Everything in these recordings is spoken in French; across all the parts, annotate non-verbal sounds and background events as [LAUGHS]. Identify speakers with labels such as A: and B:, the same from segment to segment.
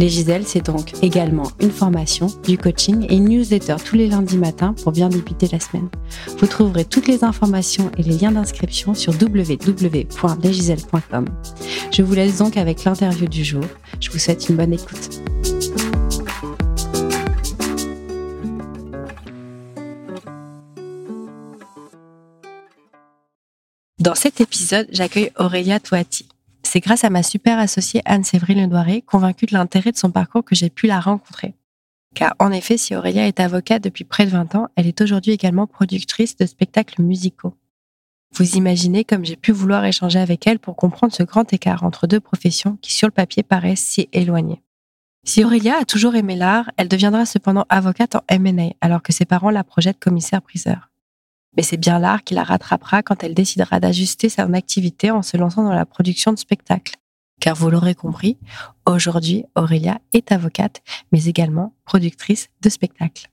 A: Les Giselles, c'est donc également une formation, du coaching et une newsletter tous les lundis matins pour bien débuter la semaine. Vous trouverez toutes les informations et les liens d'inscription sur www.lesgiselles.com. Je vous laisse donc avec l'interview du jour. Je vous souhaite une bonne écoute. Dans cet épisode, j'accueille Aurélia Toati. C'est grâce à ma super associée Anne-Séverine Ledoiré, convaincue de l'intérêt de son parcours, que j'ai pu la rencontrer. Car en effet, si Aurélia est avocate depuis près de 20 ans, elle est aujourd'hui également productrice de spectacles musicaux. Vous imaginez comme j'ai pu vouloir échanger avec elle pour comprendre ce grand écart entre deux professions qui sur le papier paraissent si éloignées. Si Aurélia a toujours aimé l'art, elle deviendra cependant avocate en M&A alors que ses parents la projettent commissaire-priseur. Mais c'est bien l'art qui la rattrapera quand elle décidera d'ajuster son activité en se lançant dans la production de spectacles. Car vous l'aurez compris, aujourd'hui, Aurélia est avocate, mais également productrice de spectacles.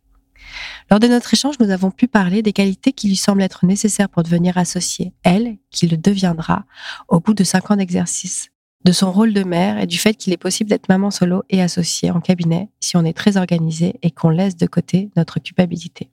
A: Lors de notre échange, nous avons pu parler des qualités qui lui semblent être nécessaires pour devenir associée, elle, qui le deviendra au bout de cinq ans d'exercice, de son rôle de mère et du fait qu'il est possible d'être maman solo et associée en cabinet si on est très organisé et qu'on laisse de côté notre culpabilité.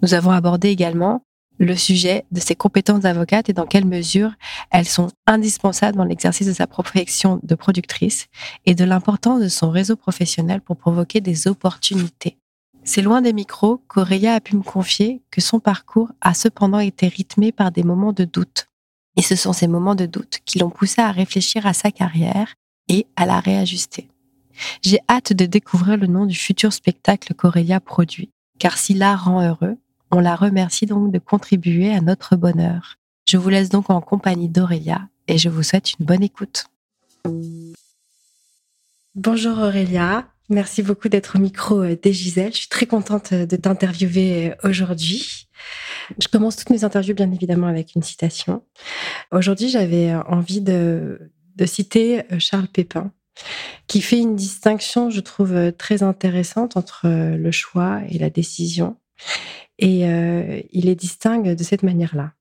A: Nous avons abordé également le sujet de ses compétences d'avocate et dans quelle mesure elles sont indispensables dans l'exercice de sa profession de productrice et de l'importance de son réseau professionnel pour provoquer des opportunités. C'est loin des micros qu'Aurélia a pu me confier que son parcours a cependant été rythmé par des moments de doute. Et ce sont ces moments de doute qui l'ont poussé à réfléchir à sa carrière et à la réajuster. J'ai hâte de découvrir le nom du futur spectacle qu'Aurélia produit, car si l'art rend heureux, on la remercie donc de contribuer à notre bonheur. Je vous laisse donc en compagnie d'Aurélia et je vous souhaite une bonne écoute. Bonjour Aurélia, merci beaucoup d'être au micro euh, des Gisèle. Je suis très contente euh, de t'interviewer euh, aujourd'hui. Je commence toutes mes interviews bien évidemment avec une citation. Aujourd'hui, j'avais envie de, de citer Charles Pépin, qui fait une distinction, je trouve, très intéressante entre le choix et la décision. Et euh, il les distingue de cette manière-là.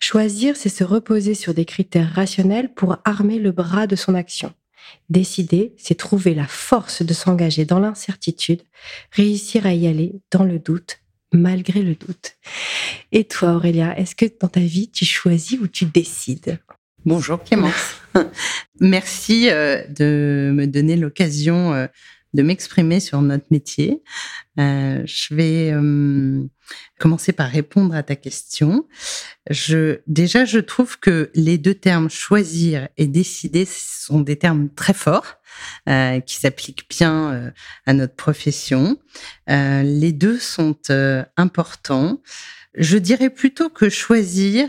A: Choisir, c'est se reposer sur des critères rationnels pour armer le bras de son action. Décider, c'est trouver la force de s'engager dans l'incertitude, réussir à y aller dans le doute, malgré le doute. Et toi, Aurélia, est-ce que dans ta vie, tu choisis ou tu décides?
B: Bonjour Clémence. [LAUGHS] Merci euh, de me donner l'occasion euh, de m'exprimer sur notre métier. Euh, je vais euh, commencer par répondre à ta question. Je, déjà, je trouve que les deux termes choisir et décider sont des termes très forts euh, qui s'appliquent bien euh, à notre profession. Euh, les deux sont importants. Je dirais plutôt que choisir,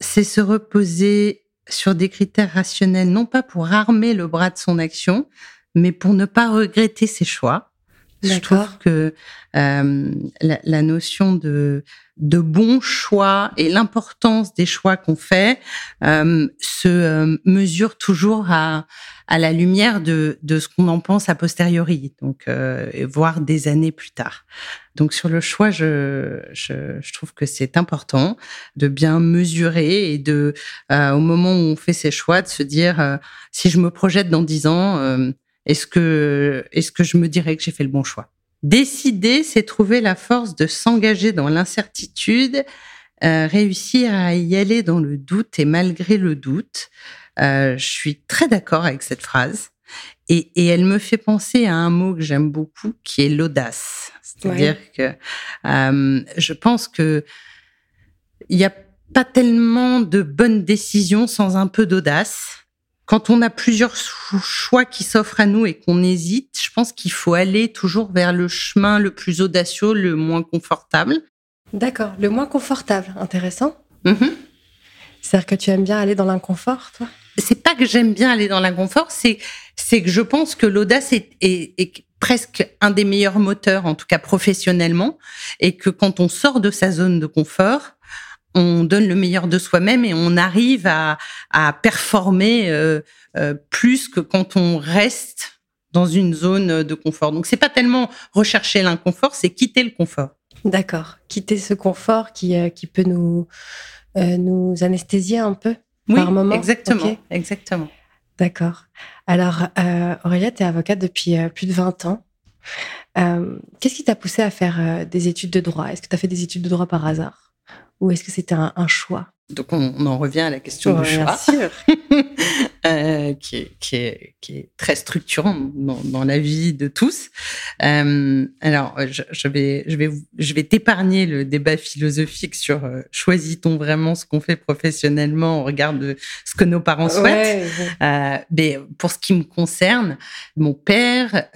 B: c'est se reposer sur des critères rationnels, non pas pour armer le bras de son action, mais pour ne pas regretter ses choix. Je trouve que euh, la, la, notion de, de bon choix et l'importance des choix qu'on fait euh, se euh, mesure toujours à, à la lumière de, de ce qu'on en pense a posteriori, donc euh, voire des années plus tard. Donc sur le choix, je, je, je trouve que c'est important de bien mesurer et de, euh, au moment où on fait ses choix, de se dire si je me projette dans dix ans est-ce que, est-ce que je me dirais que j'ai fait le bon choix? Décider, c'est trouver la force de s'engager dans l'incertitude, euh, réussir à y aller dans le doute et malgré le doute. Euh, je suis très d'accord avec cette phrase. Et, et, elle me fait penser à un mot que j'aime beaucoup, qui est l'audace. C'est-à-dire que euh, je pense que il n'y a pas tellement de bonnes décisions sans un peu d'audace quand on a plusieurs choix qui s'offrent à nous et qu'on hésite, je pense qu'il faut aller toujours vers le chemin le plus audacieux, le moins confortable.
A: D'accord, le moins confortable, intéressant. Mm-hmm. C'est-à-dire que tu aimes bien aller dans l'inconfort, toi?
B: C'est pas que j'aime bien aller dans l'inconfort, c'est c'est que je pense que l'audace est, est, est, presque un des meilleurs moteurs, en tout cas professionnellement, et que quand on sort de sa zone de confort, on donne le meilleur de soi-même et on arrive à, à performer euh, euh, plus que quand on reste dans une zone de confort. Donc c'est pas tellement rechercher l'inconfort, c'est quitter le confort.
A: D'accord, quitter ce confort qui, euh, qui peut nous, nous anesthésier un peu
B: oui,
A: par moment.
B: Exactement, exactement.
A: D'accord. Alors, Aurélia, tu es avocate depuis plus de 20 ans. Qu'est-ce qui t'a poussé à faire des études de droit? Est-ce que tu as fait des études de droit par hasard? Ou est-ce que c'était un, choix?
B: Donc on, en revient à la question du choix, [LAUGHS] euh, qui, est, qui, est, qui, est, très structurant dans, dans, la vie de tous. Euh, alors je, je, vais je vais je vais t'épargner le débat philosophique sur euh, choisit-on vraiment ce qu'on fait professionnellement au regard de ce que nos parents souhaitent? Mais pour ce qui me concerne, mon père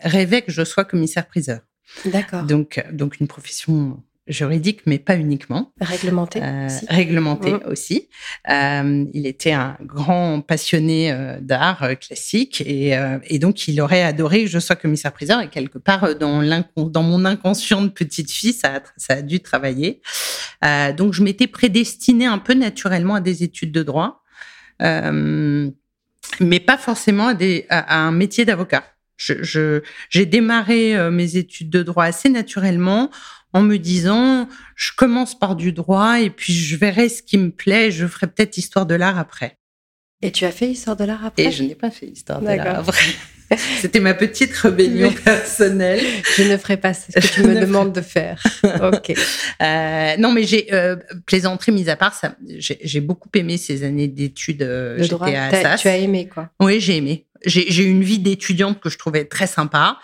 B: rêvait que je sois commissaire priseur.
A: D'accord.
B: Donc donc une profession juridique, mais pas uniquement.
A: Réglementé
B: euh, Réglementé mmh. aussi. Euh, il était un grand passionné euh, d'art euh, classique et, et, donc il aurait adoré que je sois commissaire-priseur et quelque part dans, dans mon inconscient de petite fille, ça a, ça a dû travailler. donc je m'étais prédestinée un peu naturellement à des études de droit, mais pas forcément à, des, à, à un métier d'avocat. Je, j'ai démarré mes études de droit assez naturellement en me disant je commence par du droit et puis je verrai ce qui me plaît, je ferai peut-être histoire de l'art après.
A: Et tu as fait histoire de l'art après?
B: Et je n'ai pas fait histoire de l'art après. [LAUGHS] C'était ma petite rébellion [LAUGHS] personnelle.
A: Je ne ferai pas ce que tu me [LAUGHS] demandes de faire. Ok.
B: Euh, non, mais j'ai euh, plaisanterie mise à part, j'ai beaucoup aimé ces années d'études. Euh,
A: J'étais à Tu as aimé quoi
B: Oui, j'ai aimé j'ai une vie d'étudiante que je trouvais très sympa.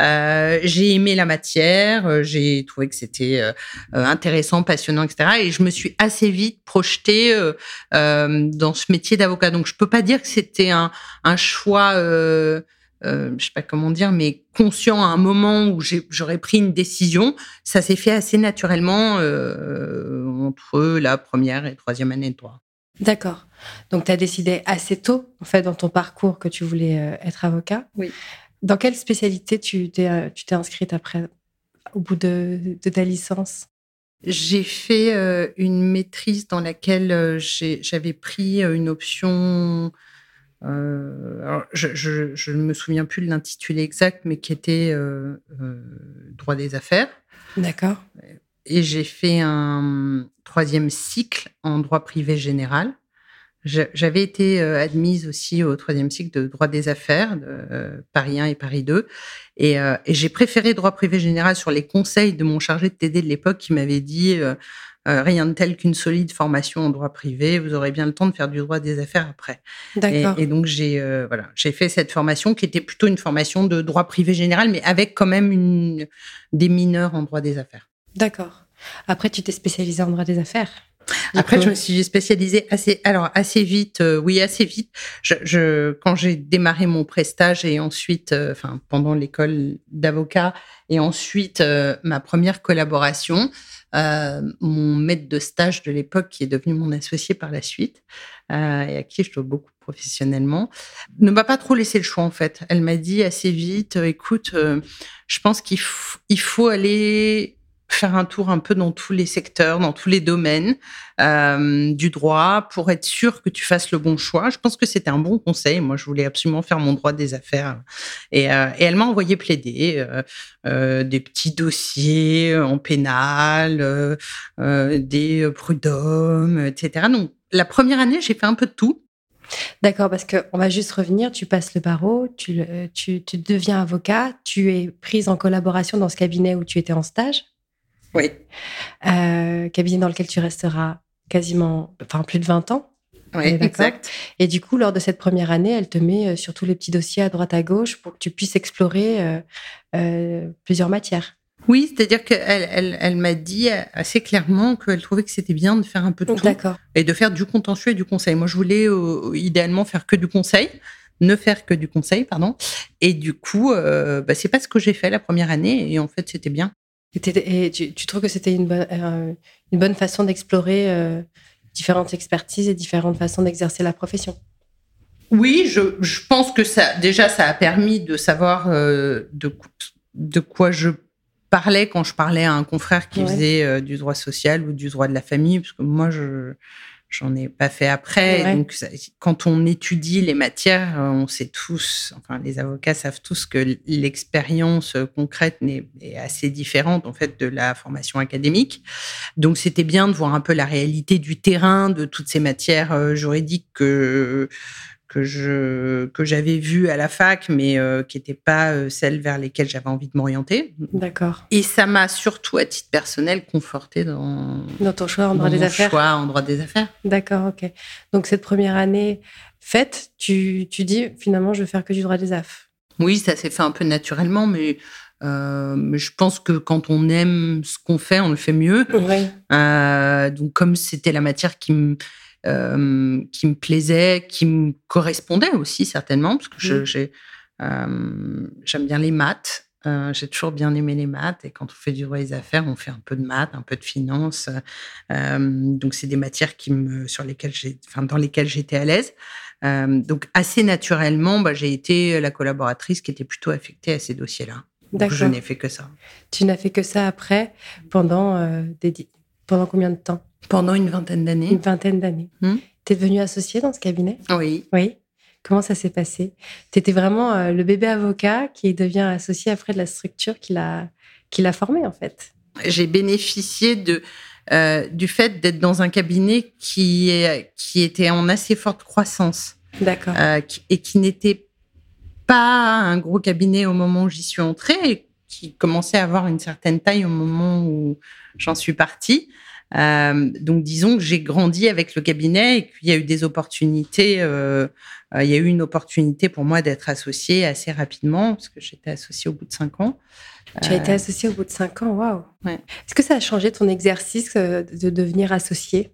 B: Euh, j'ai aimé la matière, euh, j'ai trouvé que c'était euh, euh, intéressant, passionnant, etc. Et je me suis assez vite projetée euh, dans ce métier d'avocat. Donc je peux pas dire que c'était un, un, choix, euh, je sais pas comment dire, mais conscient à un moment où j'aurais pris une décision. Ça s'est fait assez naturellement entre la première et troisième année de droit.
A: D'accord. Donc, tu as décidé assez tôt, en fait, dans ton parcours, que tu voulais euh, être avocat.
B: Oui.
A: Dans quelle spécialité tu t'es, euh, tu t'es inscrite après, au bout de, ta licence?
B: J'ai fait euh, une maîtrise dans laquelle j'avais pris une option. je ne me souviens plus de l'intitulé exact, mais qui était droit des affaires.
A: D'accord.
B: Et j'ai fait un troisième cycle en droit privé général. J'avais été euh, admise aussi au troisième cycle de droit des affaires, de euh, Paris 1 et Paris 2. Et, euh, et j'ai préféré droit privé général sur les conseils de mon chargé de TD de l'époque qui m'avait dit rien de tel qu'une solide formation en droit privé, vous aurez bien le temps de faire du droit des affaires après.
A: D'accord.
B: Et, et, donc j'ai voilà, j'ai fait cette formation qui était plutôt une formation de droit privé général, mais avec quand même une, des mineurs en droit des affaires.
A: D'accord. Après, tu t'es spécialisée en droit des affaires?
B: Après, je me suis spécialisée assez, alors assez vite, euh, oui, assez vite. Je, je quand j'ai démarré mon prestage et ensuite, euh, enfin, pendant l'école d'avocat et ensuite euh, ma première collaboration, mon maître de stage de l'époque, qui est devenu mon associé par la suite, et à qui je dois beaucoup professionnellement, ne m'a pas trop laissé le choix en fait. Elle m'a dit assez vite, écoute, je pense qu'il faut aller faire un tour un peu dans tous les secteurs, dans tous les domaines euh, du droit pour être sûr que tu fasses le bon choix. Je pense que c'était un bon conseil. Moi, je voulais absolument faire mon droit des affaires. Et, euh, elle m'a envoyé plaider euh, des petits dossiers en pénal, des prud'hommes, etc. Donc, la première année, j'ai fait un peu de tout.
A: D'accord, parce qu'on va juste revenir, tu passes le barreau, tu, deviens avocat, tu es prise en collaboration dans ce cabinet où tu étais en stage.
B: Oui.
A: Euh, cabinet dans lequel tu resteras quasiment, enfin plus de 20 ans.
B: Oui, exact.
A: Et du coup, lors de cette première année, elle te met euh, sur tous les petits dossiers à droite à gauche pour que tu puisses explorer euh, euh, plusieurs matières.
B: Oui, c'est-à-dire qu'elle elle, elle, m'a dit assez clairement qu'elle trouvait que c'était bien de faire un peu de tout. Et de faire du contentieux et du conseil. Moi, je voulais euh, idéalement faire que du conseil, ne faire que du conseil, pardon. Et du coup, euh, bah, c'est pas ce que j'ai fait la première année. Et en fait, c'était bien.
A: Et, tu, trouves que c'était une, bonne, euh, une bonne façon d'explorer euh, différentes expertises et différentes façons d'exercer la profession?
B: Oui, je, je, pense que ça, déjà, ça a permis de savoir euh, de, de quoi je parlait quand je parlais à un confrère qui faisait du droit social ou du droit de la famille, parce que moi, je J'en ai pas fait après. Donc, quand on étudie les matières, euh, on sait tous, enfin, les avocats savent tous que l'expérience concrète est assez différente, en fait, de la formation académique. Donc, c'était bien de voir un peu la réalité du terrain, de toutes ces matières euh, juridiques que, que je que j'avais vu à la fac, mais euh, qui n'étaient pas euh, celles vers lesquelles j'avais envie de m'orienter.
A: D'accord.
B: Et ça m'a surtout, à titre personnel, conforté dans
A: dans ton choix en droit des affaires.
B: Choix en droit des affaires.
A: D'accord, ok. Donc cette première année faite, tu, tu dis finalement je vais faire que du droit des affaires.
B: Oui, ça s'est fait un peu naturellement, mais euh, je pense que quand on aime ce qu'on fait, on le fait mieux.
A: Oui.
B: donc, comme c'était la matière qui me, euh, qui me plaisait, qui me correspondait aussi certainement, parce que mmh. euh, j'aime bien les maths. Euh, j'ai toujours bien aimé les maths et quand on fait du droit des affaires, on fait un peu de maths, un peu de finance. donc c'est des matières qui me, sur lesquelles j'ai, enfin dans lesquelles j'étais à l'aise. donc assez naturellement, bah, j'ai été la collaboratrice qui était plutôt affectée à ces dossiers-là. Je n'ai fait que ça.
A: Tu n'as fait que ça après pendant des, pendant combien de temps?
B: Pendant une vingtaine d'années.
A: Une vingtaine d'années. Hmm. Tu es devenue associée dans ce cabinet?
B: Oui.
A: Oui. Comment ça s'est passé? Tu étais vraiment euh, le bébé avocat qui devient associé après de la structure qu'il a, qu'il a formée, en fait.
B: J'ai bénéficié de, euh, du fait d'être dans un cabinet qui, est, qui était en assez forte croissance.
A: D'accord.
B: Euh, et qui n'était pas un gros cabinet au moment où j'y suis entrée et qui commençait à avoir une certaine taille au moment où j'en suis partie. Euh, donc, disons que j'ai grandi avec le cabinet et qu'il y a eu des opportunités. Euh, euh, il y a eu une opportunité pour moi d'être associée assez rapidement parce que j'étais associée au bout de cinq ans.
A: Tu as été associée au bout de cinq ans, waouh.
B: Ouais.
A: Est-ce que ça a changé ton exercice de devenir associée?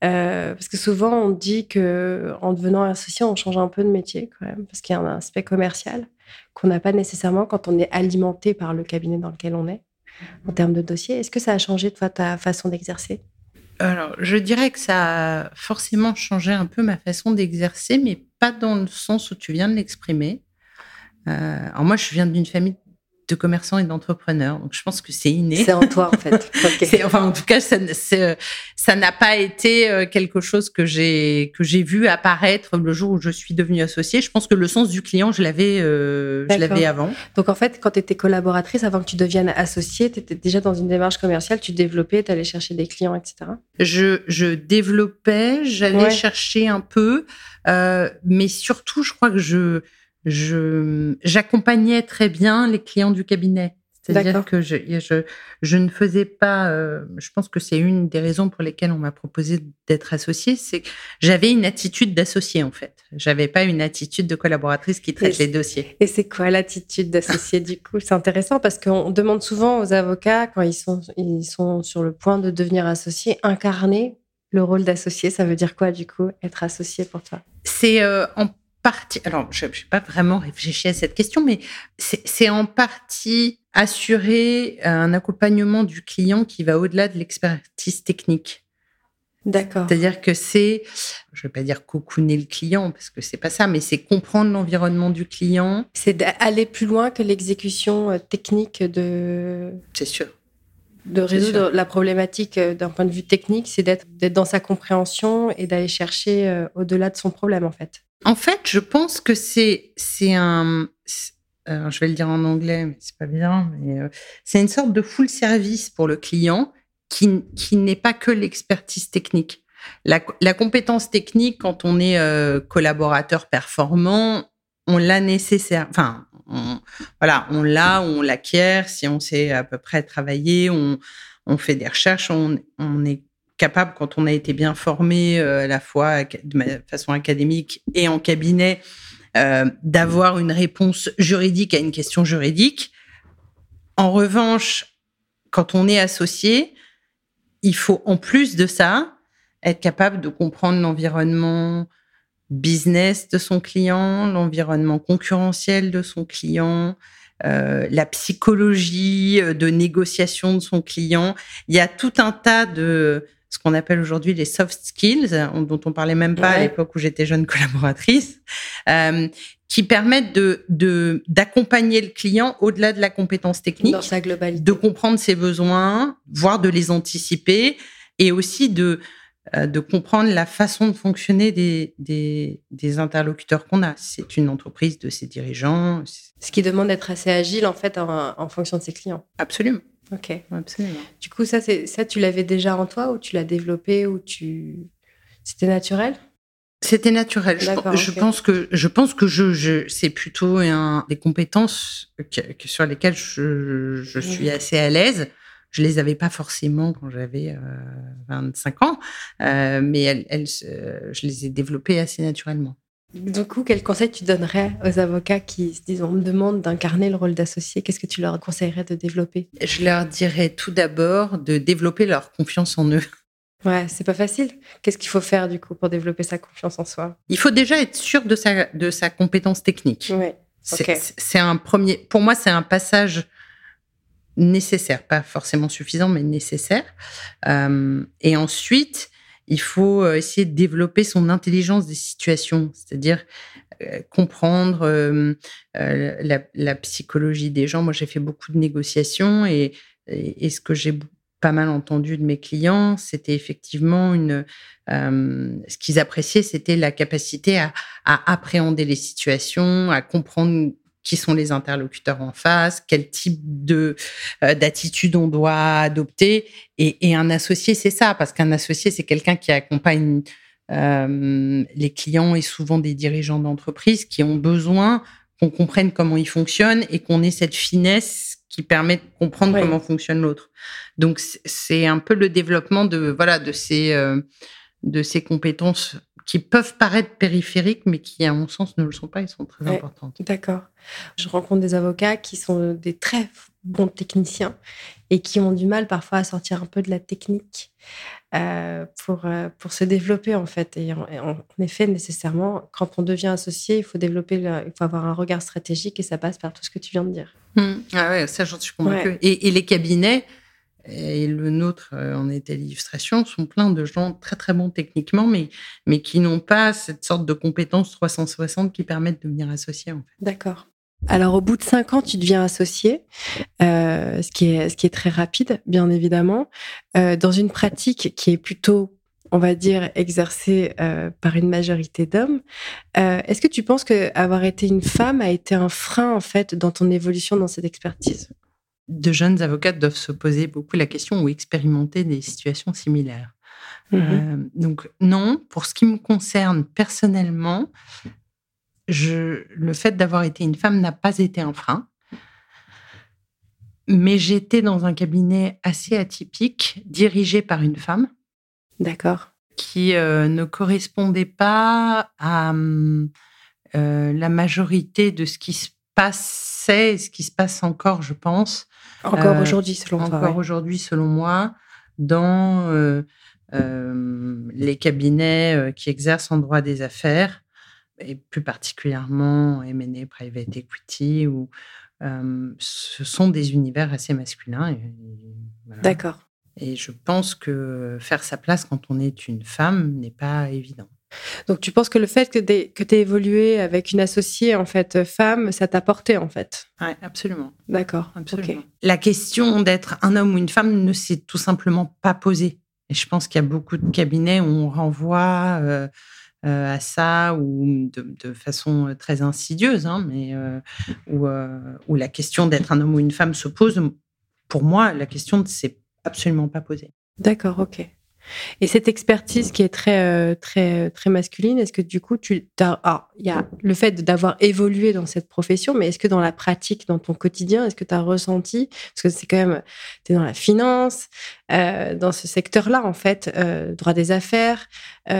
A: Parce que souvent on dit que en devenant associé, on change un peu de métier quand même, parce qu'il y a un aspect commercial qu'on n'a pas nécessairement quand on est alimenté par le cabinet dans lequel on est en termes de dossier. Est-ce que ça a changé ta façon d'exercer?
B: Alors, je dirais que ça a forcément changé un peu ma façon d'exercer, mais pas dans le sens où tu viens de l'exprimer. Euh, alors moi, je viens d'une famille de commerçants et d'entrepreneurs. Donc, je pense que c'est inné.
A: C'est en toi, en fait. [LAUGHS]
B: Enfin, en tout cas, ça, ça n'a pas été euh, quelque chose que j'ai que j'ai vu apparaître le jour où je suis devenue associée. Je pense que le sens du client, je l'avais, euh, je l'avais avant.
A: Donc, en fait, quand tu étais collaboratrice, avant que tu deviennes associée, tu étais déjà dans une démarche commerciale, tu développais, tu allais chercher des clients, etc.
B: Je, je développais, j'allais chercher un peu, euh, mais surtout, je crois que je je j'accompagnais très bien les clients du cabinet. C'est-à-dire que je, je, je, ne faisais pas. Euh, je pense que c'est une des raisons pour lesquelles on m'a proposé d'être associée, c'est que j'avais une attitude d'associé en fait. J'avais pas une attitude de collaboratrice qui traite les dossiers.
A: Et c'est quoi l'attitude d'associé du coup? C'est intéressant parce qu'on demande souvent aux avocats quand ils sont ils sont sur le point de devenir associés, incarner le rôle d'associé. Ça veut dire quoi du coup être associé pour toi?
B: C'est euh, en partie, alors je n'ai pas vraiment réfléchi à cette question, mais c'est en partie assurer un accompagnement du client qui va au-delà de l'expertise technique.
A: D'accord.
B: C'est-à-dire que c'est, je ne vais pas dire cocooner le client parce que c'est pas ça, mais c'est comprendre l'environnement du client.
A: C'est d'aller plus loin que l'exécution euh, technique de.
B: C'est sûr.
A: De résoudre la problématique euh, d'un point de vue technique, c'est d'être dans sa compréhension et d'aller chercher euh, au-delà de son problème en fait.
B: En fait, je pense que c'est c'est un je vais le dire en anglais, mais c'est pas bien, euh, c'est une sorte de full service pour le client qui, qui n'est pas que l'expertise technique. La, compétence technique, quand on est euh, collaborateur performant, on l'a nécessaire. Enfin, voilà, on l'a, on l'acquiert. Si on sait à peu près travailler, on, on fait des recherches, on, on est capable, quand on a été bien formé euh, à la fois de façon académique et en cabinet, euh, d'avoir une réponse juridique à une question juridique. En revanche, quand on est associé, il faut en plus de ça être capable de comprendre l'environnement business de son client, l'environnement concurrentiel de son client, euh, la psychologie de négociation de son client. Il y a tout un tas de ce qu'on appelle aujourd'hui les soft skills, dont on parlait même pas à l'époque où j'étais jeune collaboratrice, euh, qui permettent de d'accompagner le client au-delà de la compétence technique,
A: dans sa globalité,
B: de comprendre ses besoins, voire de les anticiper, et aussi de euh, de comprendre la façon de fonctionner des, des, des interlocuteurs qu'on a. C'est une entreprise de ses dirigeants.
A: Ce qui demande d'être assez agile en fait en, en, fonction de ses clients.
B: Absolument.
A: Ok.
B: Absolument.
A: Du coup, ça, c'est ça, tu l'avais déjà en toi ou tu l'as développé ou tu c'était naturel?
B: C'était naturel. Je, je pense que je pense que je, je c'est plutôt un, des compétences que, sur lesquelles je, je suis assez à l'aise. Je les avais pas forcément quand j'avais euh, 25 ans, euh, mais elles, elles, je les ai développées assez naturellement.
A: Du coup, quel conseil tu donnerais aux avocats qui se disent on me demande d'incarner le rôle d'associé? Qu'est-ce que tu leur conseillerais de développer?
B: Je leur dirais tout d'abord de développer leur confiance en eux.
A: Ouais, c'est pas facile. Qu'est-ce qu'il faut faire du coup pour développer sa confiance en soi?
B: Il faut déjà être sûr de sa de sa compétence technique.
A: Ouais.
B: C'est un premier. Pour moi, c'est un passage nécessaire, pas forcément suffisant, mais nécessaire. Euh, et ensuite, il faut euh, essayer de développer son intelligence des situations, c'est-à-dire euh, comprendre euh, la, psychologie des gens. Moi, j'ai fait beaucoup de négociations et, ce que j'ai pas mal entendu de mes clients, c'était effectivement une. Ce qu'ils appréciaient, c'était la capacité à, appréhender les situations, à comprendre qui sont les interlocuteurs en face, quel type de euh, d'attitude on doit adopter. Et, et un associé, c'est ça, parce qu'un associé, c'est quelqu'un qui accompagne euh, les clients et souvent des dirigeants d'entreprise qui ont besoin qu'on comprenne comment ils fonctionnent et qu'on ait cette finesse qui permet de comprendre oui. comment fonctionne l'autre. Donc c'est un peu le développement de voilà de ces euh, de ces compétences qui peuvent paraître périphériques, mais qui, à mon sens, ne le sont pas, elles sont très ouais, importantes.
A: D'accord. Je rencontre des avocats qui sont des très bons techniciens et qui ont du mal parfois à sortir un peu de la technique euh, pour, euh, pour se développer, en fait. Et en, en, effet, nécessairement, quand on devient associé, il faut développer, le, il faut avoir un regard stratégique et ça passe par tout ce que tu viens de dire.
B: Mmh. Ah ouais, ça, j'en suis convaincue. Ouais. Et, et les cabinets, et le nôtre euh, en était l'illustration, sont pleins de gens très très bons techniquement, mais, mais qui n'ont pas cette sorte de compétences 360 qui permettent de devenir associés. En fait.
A: D'accord. Alors, au bout de cinq ans, tu deviens associé, euh, ce, qui est, ce qui est très rapide, bien évidemment, euh, dans une pratique qui est plutôt, on va dire, exercée par une majorité d'hommes. Est-ce que tu penses que avoir été une femme a été un frein, en fait, dans ton évolution dans cette expertise?
B: De jeunes avocates doivent se poser beaucoup la question ou expérimenter des situations similaires. Mmh. Euh, donc non, pour ce qui me concerne personnellement, je, le fait d'avoir été une femme n'a pas été un frein. Mais j'étais dans un cabinet assez atypique, dirigé par une femme.
A: D'accord.
B: Qui euh, ne correspondait pas à euh, la majorité de ce qui se passait et ce qui se passe encore, je pense,
A: encore euh, aujourd'hui, selon toi.
B: Encore ouais. aujourd'hui, selon moi, dans euh, euh, les cabinets qui exercent en droit des affaires, et plus particulièrement M&A Private Equity, où ce sont des univers assez masculins.
A: Voilà. D'accord.
B: Et je pense que faire sa place quand on est une femme n'est pas évident.
A: Donc, tu penses que le fait que tu aies évolué avec une associée, en fait, femme, ça t'a porté, en fait?
B: Oui, absolument.
A: D'accord.
B: Absolument. Okay. La question d'être un homme ou une femme ne s'est tout simplement pas posée. Et je pense qu'il y a beaucoup de cabinets où on renvoie euh, euh, à ça ou de, de, façon très insidieuse, hein, mais euh, où, où, la question d'être un homme ou une femme se pose. Pour moi, la question ne s'est absolument pas posée.
A: D'accord, ok. Et cette expertise qui est très euh, très très masculine, est-ce que du coup tu as il y a le fait d'avoir évolué dans cette profession, mais est-ce que dans la pratique, dans ton quotidien, est-ce que tu as ressenti parce que c'est quand même tu es dans la finance, euh, dans ce secteur-là en fait, euh, droit des affaires, [LAUGHS]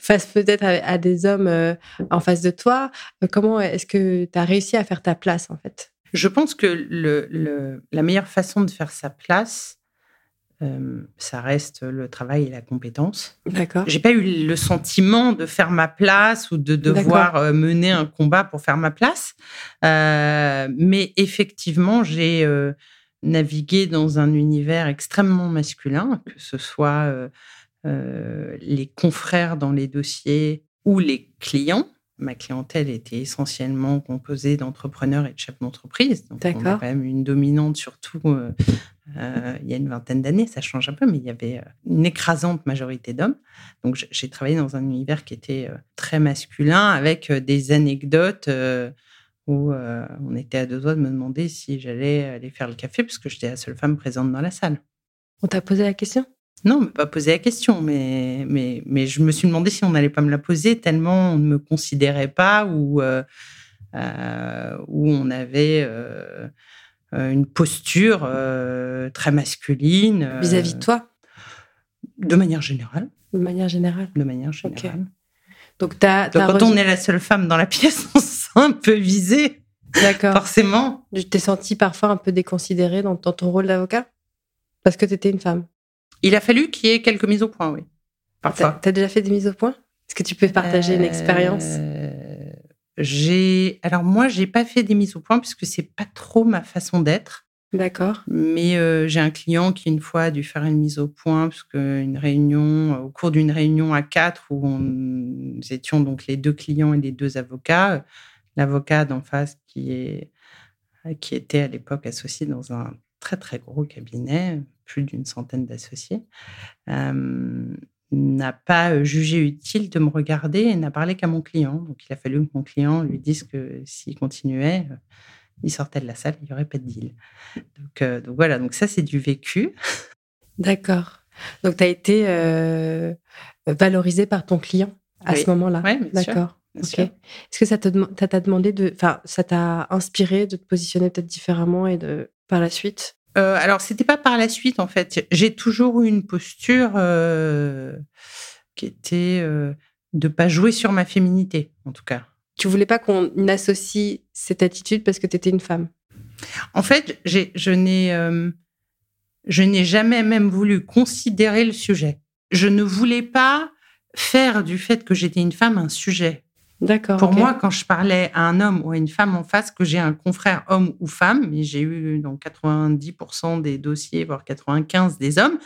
A: face peut-être à, des hommes en face de toi, comment est-ce que tu as réussi à faire ta place en fait?
B: Je pense que la meilleure façon de faire sa place euh, ça reste le travail et la compétence.
A: D'accord.
B: J'ai pas eu le sentiment de faire ma place ou de devoir euh, mener un combat pour faire ma place, euh, mais effectivement, j'ai euh, navigué dans un univers extrêmement masculin, que ce soit les confrères dans les dossiers ou les clients. ma clientèle était essentiellement composée d'entrepreneurs et de chefs d'entreprise. Donc, on a quand même une dominante, surtout euh, euh, il y a une vingtaine d'années. Ça change un peu, mais il y avait euh, une écrasante majorité d'hommes. Donc, j'ai travaillé dans un univers qui était très masculin, avec des anecdotes où on était à deux doigts de me demander si j'allais aller faire le café, parce que j'étais la seule femme présente dans la salle.
A: On t'a posé la question?
B: Non, on m'a pas posé la question, mais, mais, mais je me suis demandé si on n'allait pas me la poser tellement on ne me considérait pas ou, euh, euh, où on avait euh, une posture très masculine.
A: Vis-à-vis de toi?
B: De manière générale.
A: De manière générale.
B: De manière générale.
A: Donc, as,
B: quand on est la seule femme dans la pièce, [LAUGHS] on se sent un peu visé. D'accord. Forcément.
A: Tu t'es senti parfois un peu déconsidérée dans ton rôle d'avocat? Parce que tu étais une femme
B: il a fallu qu'il y ait quelques mises au point, oui.
A: Parfois. Tu as déjà fait des mises au point? Est-ce que tu peux partager une expérience? euh,
B: J'ai. Alors, moi, j'ai pas fait des mises au point puisque c'est pas trop ma façon d'être.
A: D'accord.
B: Mais euh, j'ai un client qui, une fois, a dû faire une mise au point, parce une réunion, au cours d'une réunion à quatre, où nous étions donc les deux clients et les deux avocats, l'avocat d'en face qui, est, qui était à l'époque associé dans un très, très gros cabinet, plus d'une centaine d'associés, n'a pas jugé utile de me regarder et n'a parlé qu'à mon client. Donc, il a fallu que mon client lui dise que s'il continuait, il sortait de la salle, il n'y aurait pas de deal. Donc, donc voilà, donc ça, c'est du vécu. [LAUGHS]
A: D'accord. Donc, tu as été valorisé par ton client à ce moment-là.
B: Oui, D'accord.
A: Est-ce que ça t'a demandé de, enfin, ça t'a inspiré de te positionner peut-être différemment et de par la suite
B: euh, alors, c'était pas par la suite, en fait. J'ai toujours eu une posture euh, qui était euh, de pas jouer sur ma féminité, en tout cas.
A: Tu voulais pas qu'on associe cette attitude parce que tu étais une femme?
B: En fait, je n'ai euh, je n'ai jamais même voulu considérer le sujet. Je ne voulais pas faire du fait que j'étais une femme un sujet.
A: D'accord.
B: Pour moi, quand je parlais à un homme ou à une femme en face, que j'ai un confrère homme ou femme, et j'ai eu dans 90% des dossiers, voire 95% des hommes,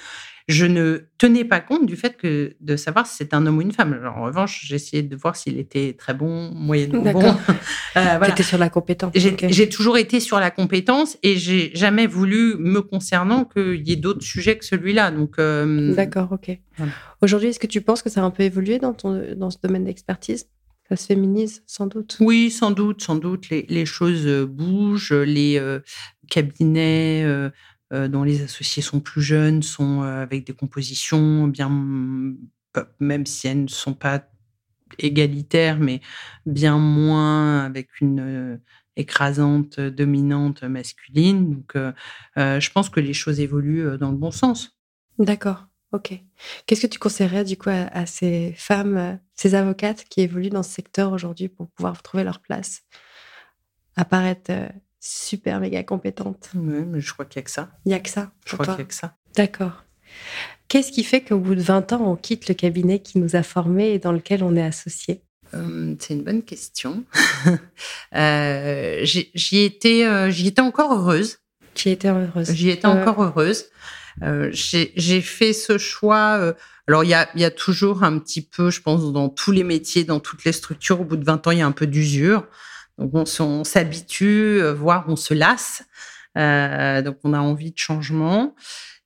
B: je ne tenais pas compte du fait que de savoir si c'était un homme ou une femme. en revanche, j'essayais de voir s'il était très bon, moyennement bon. [LAUGHS]
A: euh, voilà. sur la compétence.
B: J'ai toujours été sur la compétence et j'ai jamais voulu, me concernant, qu'il y ait d'autres sujets que celui-là. Donc.
A: Euh, D'accord, ok. Aujourd'hui, est-ce que tu penses que ça a un peu évolué dans ton dans ce domaine d'expertise? Ça se féminise, sans doute.
B: Oui, sans doute, sans doute. Les, choses euh, bougent. Les euh, cabinets euh, dont les associés sont plus jeunes sont avec des compositions bien, même si elles ne sont pas égalitaires, mais bien moins avec une écrasante, dominante masculine. Donc, je pense que les choses évoluent dans le bon sens.
A: D'accord. Ok. Qu'est-ce que tu conseillerais du coup à, ces femmes, euh, ces avocates qui évoluent dans ce secteur aujourd'hui pour pouvoir trouver leur place, apparaître euh, super méga compétentes?
B: Oui, mais je crois qu'il n'y a que ça.
A: Il n'y a que ça.
B: Je crois qu'il n'y a que ça.
A: D'accord. Qu'est-ce qui fait qu'au bout de 20 ans, on quitte le cabinet qui nous a formés et dans lequel on est associé
B: euh, c'est une bonne question. [LAUGHS] j'y étais, j'y étais encore heureuse.
A: J'y étais heureuse.
B: J'y étais encore heureuse. Euh, j'ai fait ce choix. Euh, alors, il y a, y a, toujours un petit peu, je pense, dans tous les métiers, dans toutes les structures, au bout de 20 ans, il y a un peu d'usure. Donc, on, s'habitue, euh, voire on se lasse. Euh, donc, on a envie de changement.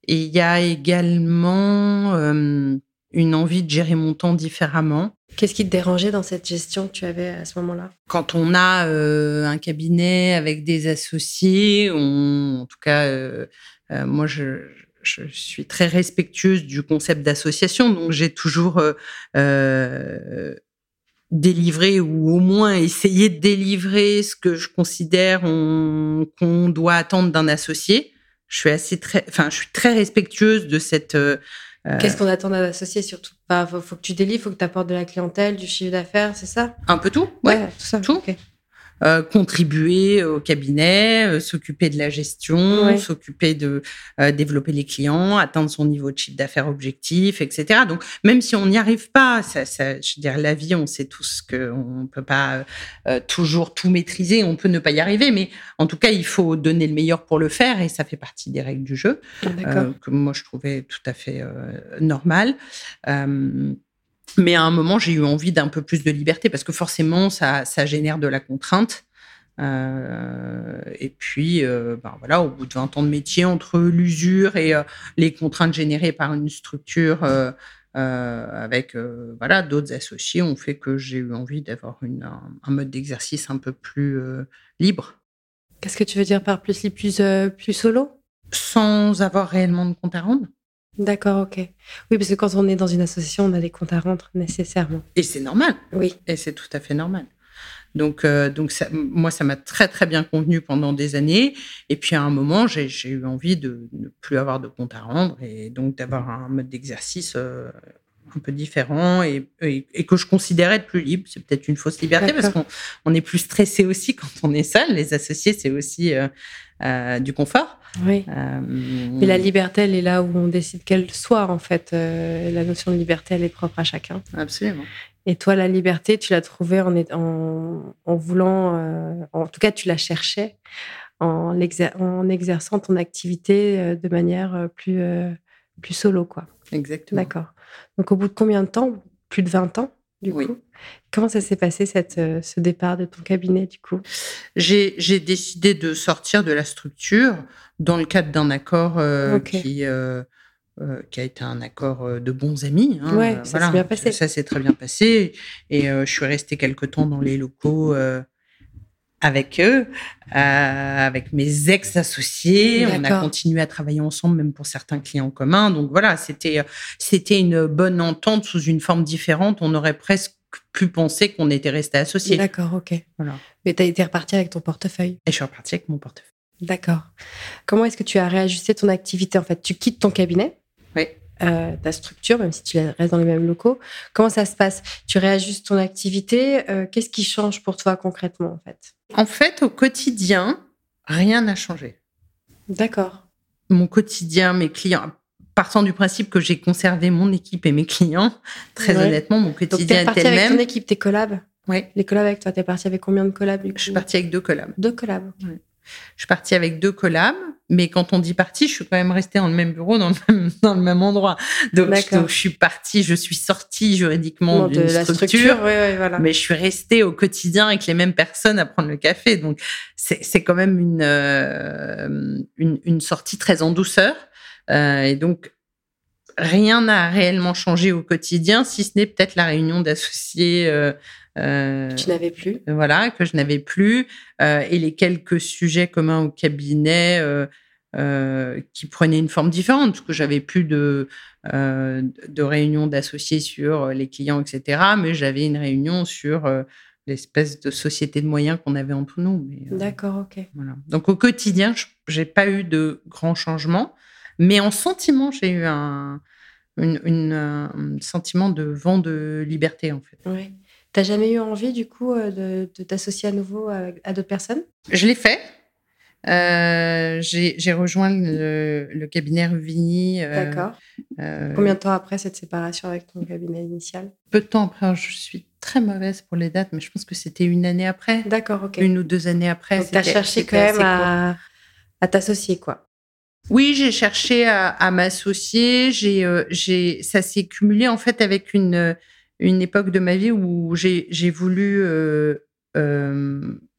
B: Et il y a également euh, une envie de gérer mon temps différemment.
A: Qu'est-ce qui te dérangeait dans cette gestion que tu avais à ce moment-là?
B: Quand on a euh, un cabinet avec des associés, on, en tout cas, moi, je, je suis très respectueuse du concept d'association, donc j'ai toujours euh, euh, délivré ou au moins essayé de délivrer ce que je considère qu'on doit attendre d'un associé. Je suis assez très, enfin, je suis très respectueuse de cette. Euh,
A: Qu'est-ce qu'on attend d'un associé surtout? Il faut, faut, que tu délivres, faut que tu apportes de la clientèle, du chiffre d'affaires, c'est ça?
B: Un peu tout, ouais, tout ça. Tout. Euh, contribuer au cabinet, euh, s'occuper de la gestion, s'occuper de euh, développer les clients, atteindre son niveau de chiffre d'affaires objectif, etc. Donc, même si on n'y arrive pas, ça, ça, je veux dire, la vie, on sait tous qu'on ne peut pas toujours tout maîtriser, on peut ne pas y arriver, mais en tout cas, il faut donner le meilleur pour le faire et ça fait partie des règles du jeu, que moi je trouvais tout à fait normal. Mais à un moment, j'ai eu envie d'un peu plus de liberté parce que forcément, ça, ça génère de la contrainte. Euh, et puis, euh, ben voilà, au bout de 20 ans de métier, entre l'usure et euh, les contraintes générées par une structure avec voilà d'autres associés, ont fait que j'ai eu envie d'avoir un, un, mode d'exercice un peu plus libre.
A: Qu'est-ce que tu veux dire par plus libre, plus, plus solo?
B: Sans avoir réellement de compte à rendre.
A: D'accord, ok. Oui, parce que quand on est dans une association, on a des comptes à rendre nécessairement.
B: Et c'est normal.
A: Oui.
B: Et c'est tout à fait normal. Donc, euh, donc ça, moi, ça m'a très, très bien convenu pendant des années. Et puis, à un moment, j'ai eu envie de ne plus avoir de compte à rendre et donc d'avoir un mode d'exercice euh, un peu différent et, et, et, que je considérais être plus libre. C'est peut-être une fausse liberté parce qu'on on est plus stressé aussi quand on est seul. Les associés, c'est aussi euh, euh, du confort.
A: Oui. Euh, Mais la liberté, elle est là où on décide qu'elle soit, en fait. Euh, la notion de liberté, elle est propre à chacun.
B: Absolument.
A: Et toi, la liberté, tu l'as trouvée en, en, en voulant, euh, en tout cas, tu la cherchais en, exer en exerçant ton activité de manière plus, plus solo, quoi.
B: Exactement.
A: D'accord. Donc, au bout de combien de temps? Plus de 20 ans, du
B: oui.
A: coup? Comment ça s'est passé, cette, ce départ de ton cabinet, du coup?
B: J'ai décidé de sortir de la structure dans le cadre d'un accord
A: okay.
B: qui... Euh, qui a été un accord de bons amis. Hein,
A: ouais, ça
B: voilà.
A: s'est bien passé.
B: Ça s'est très bien passé. Et euh, je suis restée quelque temps dans les locaux euh, avec eux, avec mes ex-associés. On a continué à travailler ensemble, même pour certains clients communs. Donc voilà, c'était c'était une bonne entente sous une forme différente. On aurait presque pu penser qu'on était resté associés.
A: D'accord, ok.
B: Voilà.
A: Mais tu as été reparti avec ton portefeuille.
B: Et je suis repartie avec mon portefeuille.
A: D'accord. Comment est-ce que tu as réajusté ton activité En fait, tu quittes ton cabinet?
B: Oui.
A: Euh, ta structure, même si tu restes dans les mêmes locaux. Comment ça se passe? Tu réajustes ton activité? Euh, Qu'est-ce qui change pour toi concrètement, en fait?
B: En fait, au quotidien, rien n'a changé.
A: D'accord.
B: Mon quotidien, mes clients, partant du principe que j'ai conservé mon équipe et mes clients, très
A: Ouais.
B: honnêtement, mon
A: Donc,
B: quotidien
A: t'es
B: est
A: parti
B: le
A: avec ton
B: même.
A: équipe, tes collabs
B: Oui,
A: Les collabs avec toi, t'es parti avec combien de collabs
B: je suis partie avec deux collabs.
A: Deux collabs.
B: Je suis partie avec deux collabs, mais quand on dit partie, je suis quand même restée dans le même bureau, dans le même, [LAUGHS] dans le même endroit. Donc,
A: D'accord.
B: donc, je suis partie, je suis sortie juridiquement d'une
A: la
B: structure,
A: structure, ouais, ouais, voilà.
B: mais je suis restée au quotidien avec les mêmes personnes à prendre le café. Donc, c'est c'est quand même une, euh, une, une sortie très en douceur. Euh, et donc, rien n'a réellement changé au quotidien, si ce n'est peut-être la réunion d'associés. Euh, euh,
A: Tu n'avais plus.
B: voilà, que je n'avais plus, euh, et les quelques sujets communs au cabinet qui prenaient une forme différente, parce que j'avais plus de, de réunions d'associés sur les clients, etc., mais j'avais une réunion sur l'espèce de société de moyens qu'on avait entre nous.
A: D'accord, ok.
B: voilà. Donc au quotidien, je n'ai pas eu de grands changements, mais en sentiment, j'ai eu un, une, une, un sentiment de vent de liberté, en fait.
A: Ouais. T'as jamais eu envie, du coup, euh, de, de t'associer à nouveau à, à d'autres personnes?
B: Je l'ai fait. Euh, j'ai rejoint le, le cabinet Ruvigny. euh,
A: D'accord.
B: euh,
A: Combien de temps après cette séparation avec ton cabinet initial?
B: Peu de temps après, je suis très mauvaise pour les dates, mais je pense que c'était une année après,
A: D'accord, ok.
B: une ou deux années après.
A: Donc, t'as
B: c'était-
A: cherché quand même à t'associer, quoi.
B: Oui, j'ai cherché à, m'associer. Euh, j'ai, ça s'est cumulé en fait avec une euh, époque de ma vie où j'ai voulu euh,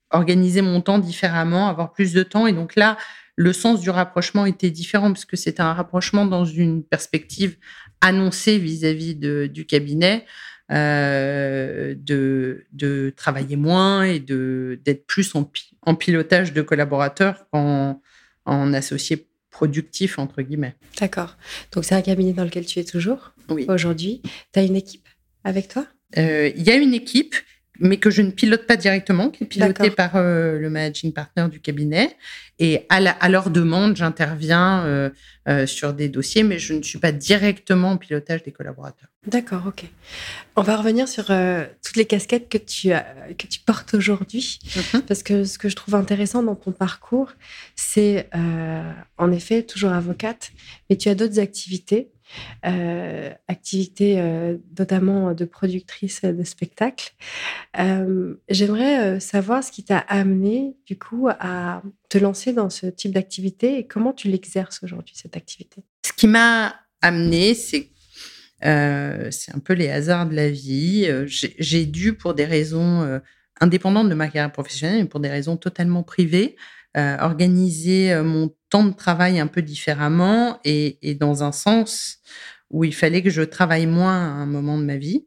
B: organiser mon temps différemment, avoir plus de temps. Et donc là, le sens du rapprochement était différent parce que c'était un rapprochement dans une perspective annoncée vis-à-vis du cabinet. de, travailler moins et d'être plus en, en pilotage de collaborateurs qu'en en associé productif entre guillemets.
A: D'accord. Donc, c'est un cabinet dans lequel tu es toujours
B: Oui.
A: aujourd'hui. T'as une équipe avec toi?
B: Euh, Il y a une équipe, mais que je ne pilote pas directement, qui est pilotée
A: D'accord.
B: par euh, le managing partner du cabinet. Et à, la- à leur demande, j'interviens euh, euh, sur des dossiers, mais je ne suis pas directement en pilotage des collaborateurs.
A: D'accord, ok. On va revenir sur toutes les casquettes que tu, as- que tu portes aujourd'hui. Parce que ce que je trouve intéressant dans ton parcours, c'est en effet toujours avocate, mais tu as d'autres activités, euh, activités euh, notamment de productrice de spectacles. Euh, J'aimerais euh, savoir ce qui t'a amené du coup à te lancer dans ce type d'activité et comment tu l'exerces aujourd'hui cette activité?
B: Ce qui m'a amené, c'est c'est un peu les hasards de la vie. J'ai dû, pour des raisons indépendantes de ma carrière professionnelle, mais pour des raisons totalement privées, organiser mon temps de travail un peu différemment et, et, dans un sens où il fallait que je travaille moins à un moment de ma vie.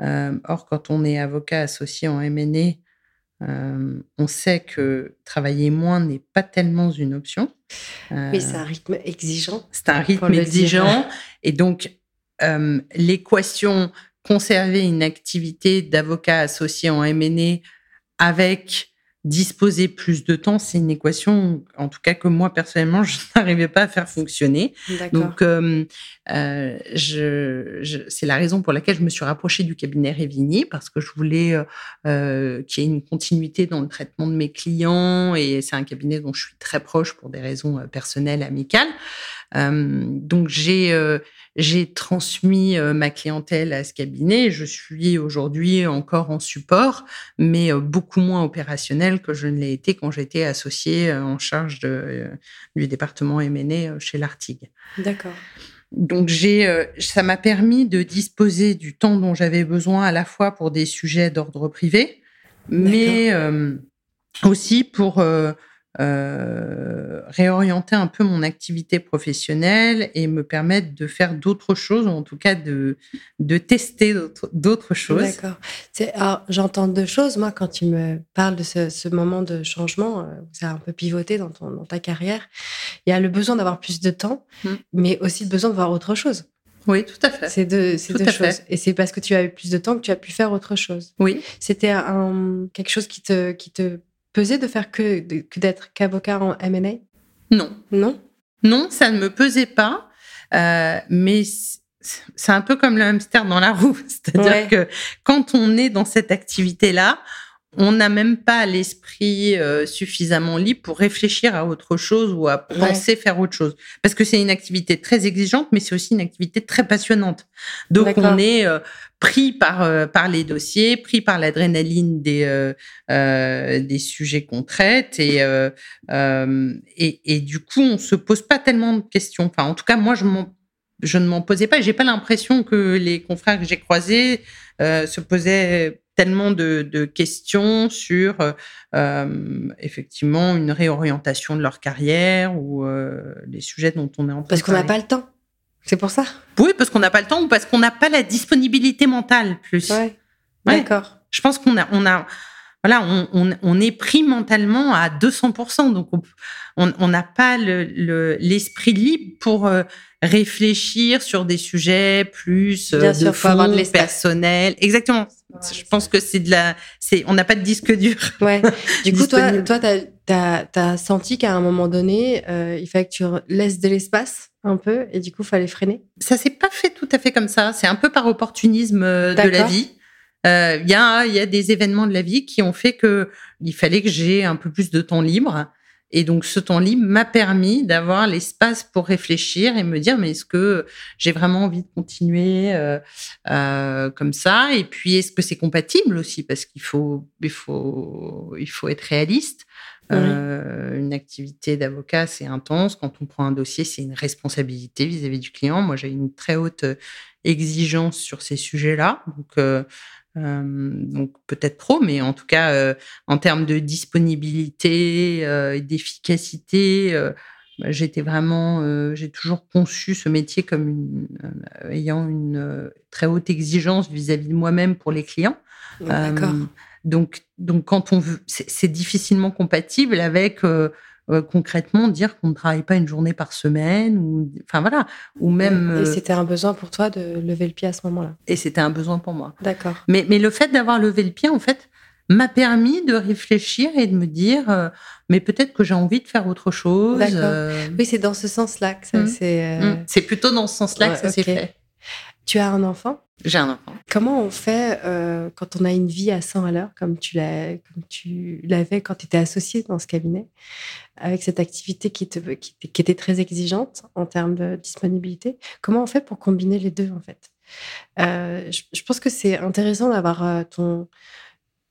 B: or, quand on est avocat associé en MNE, euh, on sait que travailler moins n'est pas tellement une option.
A: Euh, oui, c'est un rythme exigeant.
B: C'est un rythme exigeant. Et donc, euh, l'équation conserver une activité d'avocat associé en MNE avec disposer plus de temps, c'est une équation, en tout cas que moi personnellement, [LAUGHS] je n'arrivais pas à faire fonctionner. Donc, euh, euh, je, c'est la raison pour laquelle je me suis rapprochée du cabinet Révigny parce que je voulais euh, euh, qu'il y ait une continuité dans le traitement de mes clients et c'est un cabinet dont je suis très proche pour des raisons personnelles, amicales. Donc, j'ai j'ai transmis ma clientèle à ce cabinet. Je suis aujourd'hui encore en support, mais beaucoup moins opérationnel que je ne l'ai été quand j'étais associée en charge de, du département M&A chez l'Artigue.
A: D'accord.
B: Donc j'ai, ça m'a permis de disposer du temps dont j'avais besoin à la fois pour des sujets d'ordre privé, mais aussi pour euh, réorienter un peu mon activité professionnelle et me permettre de faire d'autres choses, ou en tout cas de, de tester d'autres choses.
A: D'accord. J'entends deux choses. Moi, quand tu me parles de ce, moment de changement, euh, ça a un peu pivoté dans, ton, dans ta carrière, il y a le besoin d'avoir plus de temps, mmh. mais aussi le besoin de voir autre chose.
B: Oui, tout à fait.
A: C'est deux, deux choses. Et c'est parce que tu as eu plus de temps que tu as pu faire autre chose.
B: Oui.
A: C'était quelque chose qui te, qui te pesait de faire que, d'être qu'avocat en M&A
B: Non.
A: Non?
B: Non, ça ne me pesait pas. Euh, mais c'est un peu comme le hamster dans la roue. [LAUGHS] C'est-à-dire que quand on est dans cette activité-là, on n'a même pas l'esprit euh, suffisamment libre pour réfléchir à autre chose ou à penser faire autre chose. Parce que c'est une activité très exigeante, mais c'est aussi une activité très passionnante. Donc on est euh, pris par euh, par les dossiers, pris par l'adrénaline des des sujets qu'on traite et, et, et du coup on se pose pas tellement de questions. Enfin en tout cas moi je je ne m'en posais pas. J'ai pas l'impression que les confrères que j'ai croisés se posaient tellement de, questions sur euh, effectivement une réorientation de leur carrière ou euh, les sujets dont on est en train
A: Parce qu'on n'a pas le temps. C'est pour ça
B: Oui, parce qu'on n'a pas le temps ou parce qu'on n'a pas la disponibilité mentale plus.
A: Ouais. D'accord.
B: Je pense qu'on a, on a, voilà, on, on, est pris mentalement à 200%. Donc, on n'a pas l'esprit le, libre pour euh, réfléchir sur des sujets plus
A: Bien de fond,
B: personnel. Exactement. je pense que c'est de la, c'est, on n'a pas de disque dur.
A: Ouais. Du coup, toi, toi, t'as, as, senti qu'à un moment donné, euh, il fallait que tu laisses de l'espace un peu, et du coup, il fallait freiner?
B: Ça s'est pas fait tout à fait comme ça. C'est un peu par opportunisme euh, de la vie. Euh, il y, a, y a des événements de la vie qui ont fait que il fallait que j'ai un peu plus de temps libre. Et donc, ce temps libre m'a permis d'avoir l'espace pour réfléchir et me dire, mais est-ce que j'ai vraiment envie de continuer euh, euh, comme ça? Et puis, est-ce que c'est compatible aussi? Parce qu'il faut, il faut, il faut être réaliste. Euh, une activité d'avocat, c'est intense. Quand on prend un dossier, c'est une responsabilité vis-à-vis du client. Moi, j'ai une très haute exigence sur ces sujets-là. Donc, euh, donc peut-être trop, mais en tout cas, euh, en termes de disponibilité euh, et d'efficacité, bah, j'étais vraiment, j'ai toujours conçu ce métier comme une, ayant une très haute exigence vis-à-vis de moi-même pour les clients.
A: D'accord.
B: donc, donc quand on veut, c'est difficilement compatible avec euh, concrètement dire qu'on ne travaille pas une journée par semaine ou enfin voilà. Ou même
A: et euh, c'était un besoin pour toi de lever le pied à ce moment-là?
B: Et c'était un besoin pour moi.
A: D'accord.
B: Mais mais le fait d'avoir levé le pied en fait m'a permis de réfléchir et de me dire euh, mais peut-être que j'ai envie de faire autre chose
A: oui c'est dans ce sens-là que ça
B: mmh.
A: c'est
B: mmh. c'est plutôt dans ce sens-là que ça s'est fait
A: tu as un enfant?
B: J'ai un enfant.
A: Comment on fait euh, quand on a une vie à 100 à l'heure, comme tu l'avais quand tu étais associé dans ce cabinet, avec cette activité qui, te, qui, était très exigeante en termes de disponibilité Comment on fait pour combiner les deux, en fait? Euh, je, pense que c'est intéressant d'avoir euh, ton,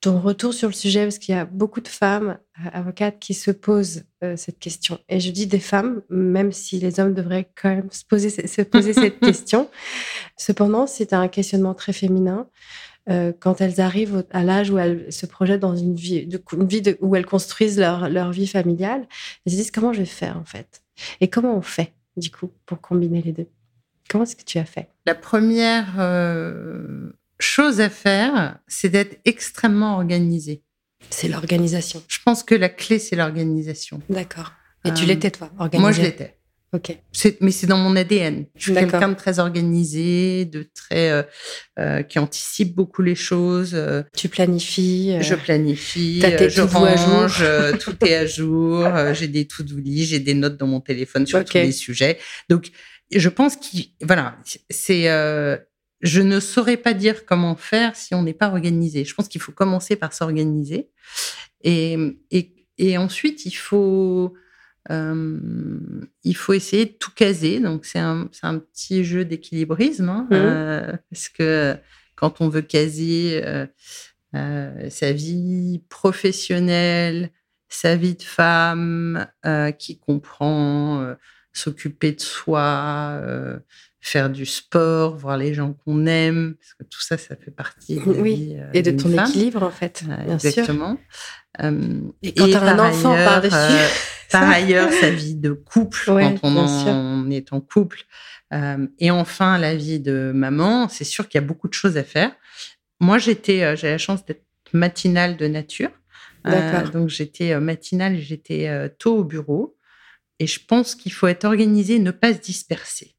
A: ton retour sur le sujet, parce qu'il y a beaucoup de femmes euh, avocates qui se posent euh, cette question. Et je dis des femmes, même si les hommes devraient quand même se poser, se poser [LAUGHS] cette question. Cependant, c'est un questionnement très féminin. Euh, quand elles arrivent à l'âge où elles se projettent dans une vie, de, une vie de, où elles construisent leur, leur vie familiale, elles se disent comment je vais faire en fait? Et comment on fait du coup pour combiner les deux? Comment est-ce que tu as fait?
B: La première euh, chose à faire, c'est d'être extrêmement organisé.
A: C'est l'organisation.
B: Je pense que la clé, c'est l'organisation.
A: D'accord. Et tu euh, l'étais, toi,
B: organisé Moi, je l'étais.
A: Ok.
B: Mais c'est dans mon ADN. Je suis quelqu'un de très organisé, de très euh, euh, qui anticipe beaucoup les choses.
A: Tu planifies.
B: Je planifie. je range. tout est à jour. j'ai des to-do list, j'ai des notes dans mon téléphone sur tous les sujets. Donc, je pense qu'il voilà, c'est je ne saurais pas dire comment faire si on n'est pas organisé. Je pense qu'il faut commencer par s'organiser. Et, et, ensuite, il faut, euh, il faut essayer de tout caser. Donc, c'est un, un, petit jeu d'équilibrisme. Hein, mmh. euh, parce que quand on veut caser euh, sa vie professionnelle, sa vie de femme, qui comprend s'occuper de soi, faire du sport, voir les gens qu'on aime, parce que tout ça, ça fait partie de la
A: oui,
B: vie.
A: Euh, et de ton équilibre, en fait. bien
B: exactement.
A: Euh, et quand tu as un enfant par-dessus. Euh, [LAUGHS]
B: par ailleurs, sa [LAUGHS] vie de couple, quand on, est en couple. et enfin, la vie de maman, c'est sûr qu'il y a beaucoup de choses à faire. Moi, j'étais, j'ai la chance d'être matinale de nature. donc, j'étais matinale, j'étais tôt au bureau. Et je pense qu'il faut être organisé, ne pas se disperser.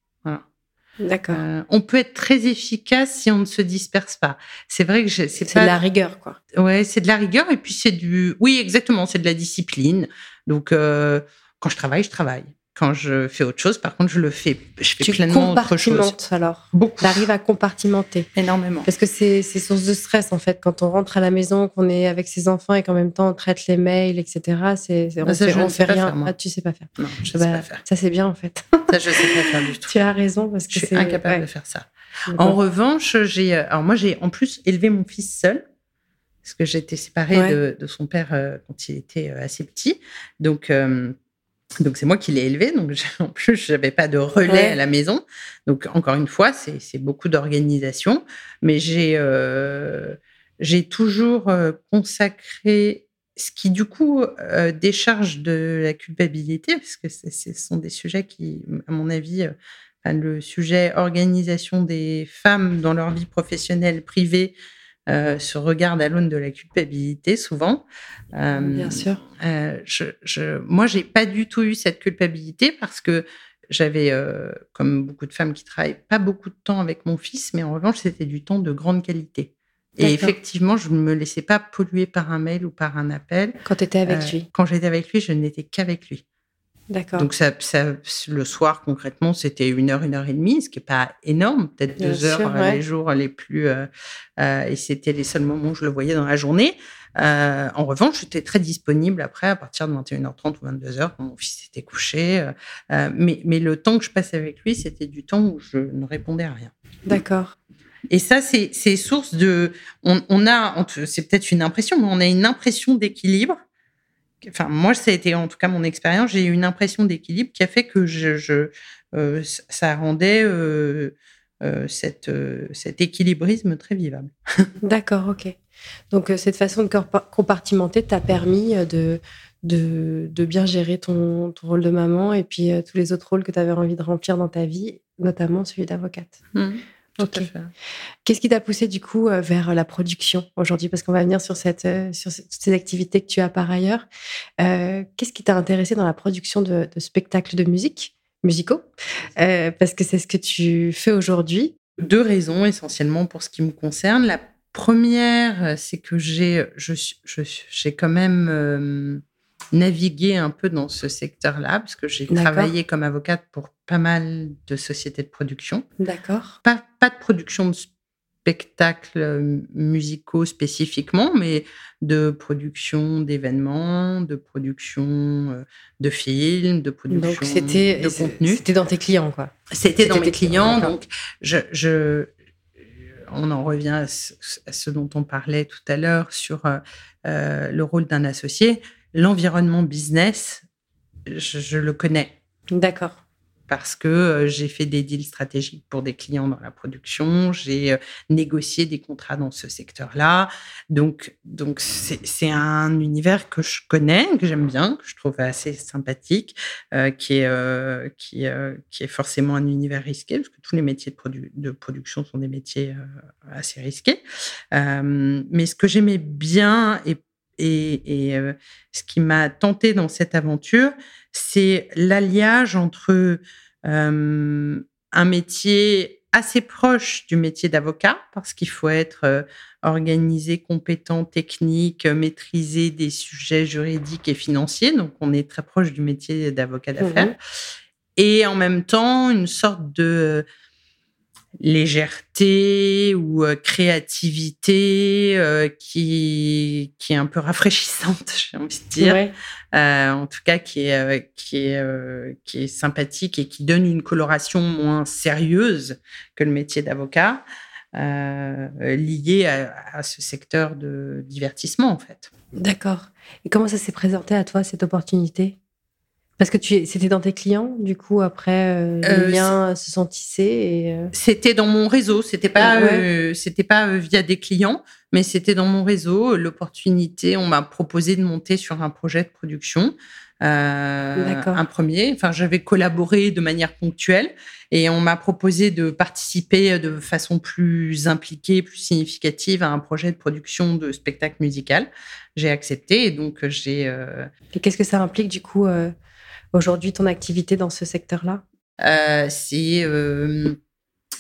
A: D'accord. Euh,
B: on peut être très efficace si on ne se disperse pas. C'est vrai que c'est
A: pas de la rigueur, quoi.
B: Ouais, c'est de la rigueur et puis c'est du, oui, exactement, c'est de la discipline. Donc, euh, quand je travaille, je travaille. Quand je fais autre chose, par contre, je le fais. Je fais
A: tu
B: pleinement autre chose.
A: alors.
B: Beaucoup.
A: À compartimenter.
B: Énormément.
A: Parce que c'est source de stress, en fait. Quand on rentre à la maison, qu'on est avec ses enfants et qu'en même temps on traite les mails, etc. C'est, on,
B: ça, fait, fait rien.
A: ah, tu sais pas faire.
B: Non, je sais pas faire.
A: Ça, c'est bien, en fait.
B: ça, je sais pas faire du [LAUGHS] tout.
A: Tu as raison parce que
B: je suis incapable de faire ça. En revanche, j'ai, alors moi, j'ai en plus élevé mon fils seul parce que j'étais séparée de, de, son père euh, quand il était euh, assez petit. Donc, euh, donc c'est moi qui l'ai élevé, donc [LAUGHS] en plus je n'avais pas de relais à la maison. Donc encore une fois, c'est beaucoup d'organisation, mais j'ai euh, j'ai toujours euh, consacré ce qui du coup euh, décharge de la culpabilité, parce que ce sont des sujets qui, à mon avis, le sujet organisation des femmes dans leur vie professionnelle privée euh, se regarde à l'aune de la culpabilité souvent.
A: Euh, Bien sûr.
B: Euh, je, je, moi, j'ai pas du tout eu cette culpabilité parce que j'avais, euh, comme beaucoup de femmes qui travaillent, pas beaucoup de temps avec mon fils, mais en revanche, c'était du temps de grande qualité. Et effectivement, je ne me laissais pas polluer par un mail ou par un appel.
A: Quand tu étais avec lui
B: Quand j'étais avec lui, je n'étais qu'avec lui.
A: D'accord.
B: Donc ça, ça, le soir concrètement, c'était une heure, une heure et demie, ce qui est pas énorme, peut-être deux heures euh, les jours les plus. Euh, euh, et c'était les seuls moments où je le voyais dans la journée. Euh, en revanche, j'étais très disponible après à partir de 21h30 ou 22h quand mon fils était couché. Mais, mais le temps que je passais avec lui, c'était du temps où je ne répondais à rien.
A: D'accord.
B: Et ça, c'est source de. On, on a, c'est peut-être une impression, mais on a une impression d'équilibre enfin moi ça a été en tout cas mon expérience, j'ai eu une impression d'équilibre qui a fait que je, euh, ça rendait euh, euh, cette, cet équilibrisme très vivable. [LAUGHS]
A: D'accord, ok. Donc cette façon de compartimenter t'a permis de, de, bien gérer ton, rôle de maman et puis tous les autres rôles que tu avais envie de remplir dans ta vie, notamment celui d'avocate.
B: Mmh.
A: Qu'est-ce qui t'a poussé du coup euh, vers la production aujourd'hui? Parce qu'on va venir sur, cette, euh, sur ces activités que tu as par ailleurs. Euh, qu'est-ce qui t'a intéressé dans la production de, spectacles de musique, musicaux? Parce que c'est ce que tu fais aujourd'hui.
B: Deux raisons essentiellement pour ce qui me concerne. La première, c'est que j'ai j'ai quand même navigué un peu dans ce secteur-là, parce que j'ai travaillé comme avocate pour pas mal de sociétés de production.
A: D'accord.
B: Pas, pas de production de spectacles euh, musicaux spécifiquement, mais de production d'événements, de production euh, de films, de production donc c'était, de contenu.
A: C'était dans tes clients, quoi.
B: C'était dans mes clients, donc je, je on en revient à ce, dont on parlait tout à l'heure sur le rôle d'un associé. L'environnement business, je le connais.
A: D'accord
B: parce que euh, j'ai fait des deals stratégiques pour des clients dans la production, j'ai euh, négocié des contrats dans ce secteur-là. Donc, donc c'est un univers que je connais, que j'aime bien, que je trouve assez sympathique, euh, qui est qui qui est forcément un univers risqué parce que tous les métiers de, de production sont des métiers assez risqués. mais ce que j'aimais bien et et, et ce qui m'a tenté dans cette aventure, c'est l'alliage entre euh, un métier assez proche du métier d'avocat, parce qu'il faut être euh, organisé, compétent, technique, maîtriser des sujets juridiques et financiers. Donc, on est très proche du métier d'avocat d'affaires. Mmh et en même temps, une sorte de légèreté ou euh, créativité euh, qui qui est un peu rafraîchissante [LAUGHS] j'ai envie de dire. Euh, en tout cas qui est qui est qui est sympathique et qui donne une coloration moins sérieuse que le métier d'avocat lié à, à, ce secteur de divertissement en fait.
A: D'accord. Et comment ça s'est présenté à toi cette opportunité? Parce que tu c'était dans tes clients, du coup, après, euh, les euh, liens se sont tissés et...
B: Euh c'était dans mon réseau, c'était pas, c'était pas via des clients, mais c'était dans mon réseau. L'opportunité, on m'a proposé de monter sur un projet de production. un premier. Enfin, j'avais collaboré de manière ponctuelle et on m'a proposé de participer de façon plus impliquée, plus significative à un projet de production de spectacle musical. J'ai accepté et donc j'ai.
A: Et qu'est-ce que ça implique du coup aujourd'hui ton activité dans ce secteur-là
B: euh, C'est euh,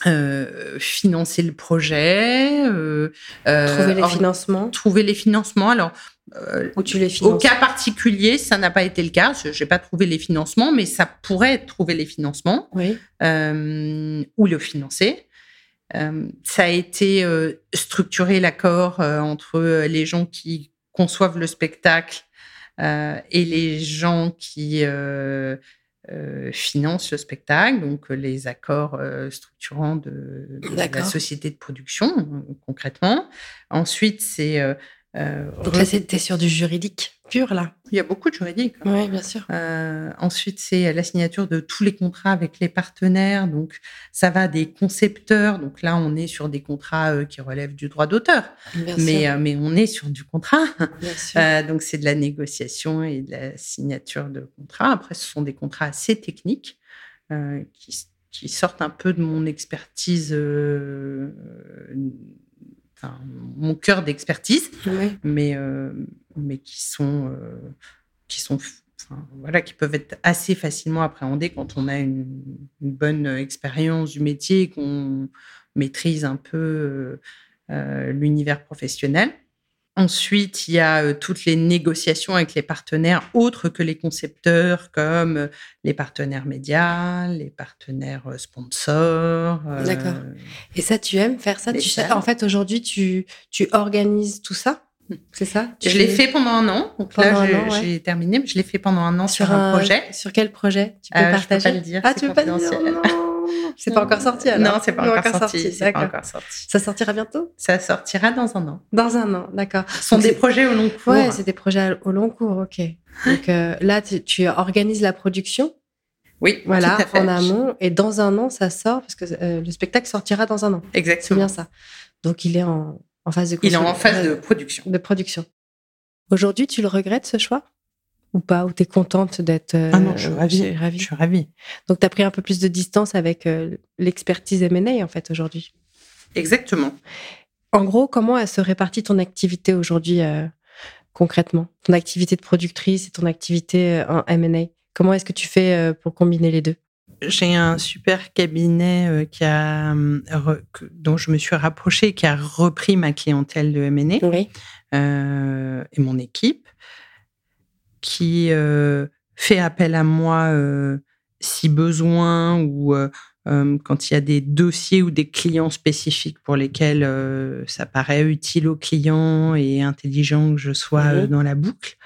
B: euh, financer le projet,
A: trouver les financements.
B: Trouver les financements. Alors,
A: Où tu les finances.
B: Au cas particulier, ça n'a pas été le cas. Je n'ai pas trouvé les financements, mais ça pourrait trouver les financements
A: oui.
B: ou le financer. ça a été structurer l'accord entre les gens qui conçoivent le spectacle euh, et les gens qui euh, euh, financent le spectacle, donc les accords structurants de, la société de production, concrètement. Ensuite, c'est
A: euh, Donc là, c'était sur du juridique pur, là.
B: Il y a beaucoup de juridique.
A: Hein. Oui, bien sûr.
B: Euh, ensuite, c'est la signature de tous les contrats avec les partenaires. Donc, ça va des concepteurs. Donc là, on est sur des contrats euh, qui relèvent du droit d'auteur. Mais, mais on est sur du contrat. donc, c'est de la négociation et de la signature de contrats. Après, ce sont des contrats assez techniques qui, qui, sortent un peu de mon expertise mon cœur d'expertise, mais, euh, mais qui sont, euh, qui sont voilà, qui peuvent être assez facilement appréhendés quand on a une, bonne expérience du métier, qu'on maîtrise un peu euh, l'univers professionnel. Ensuite, il y a euh, toutes les négociations avec les partenaires autres que les concepteurs, comme euh, les partenaires médias, les partenaires euh, sponsors.
A: D'accord. Et ça, tu aimes faire ça? Tu En fait, aujourd'hui, tu, tu organises tout ça? C'est ça?
B: Je l'ai fait pendant un an. Donc là, j'ai terminé, mais je l'ai fait pendant un an sur, un, projet.
A: Sur quel projet? Tu peux partager
B: Je peux pas le dire.
A: Ah, tu peux pas le dire? C'est pas encore sorti alors
B: Non, c'est pas, encore, sorti. C'est pas encore sorti.
A: Ça sortira bientôt?
B: Ça sortira dans un an.
A: Dans un an, d'accord.
B: Ce sont des projets au long cours.
A: Ouais, c'est des projets au long cours, ok. Donc euh, là, tu, organises la production?
B: Oui,
A: voilà, en amont. Et dans un an, ça sort parce que euh, le spectacle sortira dans un an.
B: Exactement.
A: C'est bien ça. Donc il est en, en phase de
B: Il est en phase de production.
A: De production. Aujourd'hui, tu le regrettes ce choix? Ou pas Ou tu es contente d'être.
B: Euh, ah non, je suis ravie. Je suis ravie.
A: Donc, tu as pris un peu plus de distance avec euh, l'expertise M&A, en fait, aujourd'hui.
B: Exactement.
A: En gros, comment elle se répartit ton activité aujourd'hui, euh, concrètement? Ton activité de productrice et ton activité en M&A Comment est-ce que tu fais pour combiner les deux?
B: J'ai un super cabinet qui a, dont je me suis rapprochée, qui a repris ma clientèle de M&A
A: oui.
B: et mon équipe qui euh, fait appel à moi euh, si besoin ou euh, quand il y a des dossiers ou des clients spécifiques pour lesquels ça paraît utile aux clients et intelligent que je sois dans la boucle.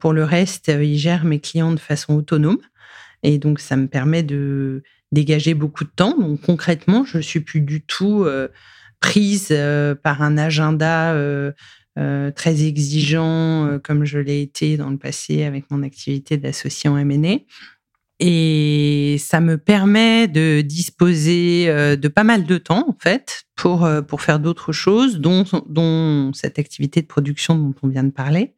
B: pour le reste, il gère mes clients de façon autonome. Et donc, ça me permet de dégager beaucoup de temps. Donc, concrètement, je ne suis plus du tout prise par un agenda très exigeant, comme je l'ai été dans le passé avec mon activité d'associé en M&A. Et ça me permet de disposer de pas mal de temps, en fait, pour, pour faire d'autres choses, dont, dont cette activité de production dont on vient de parler,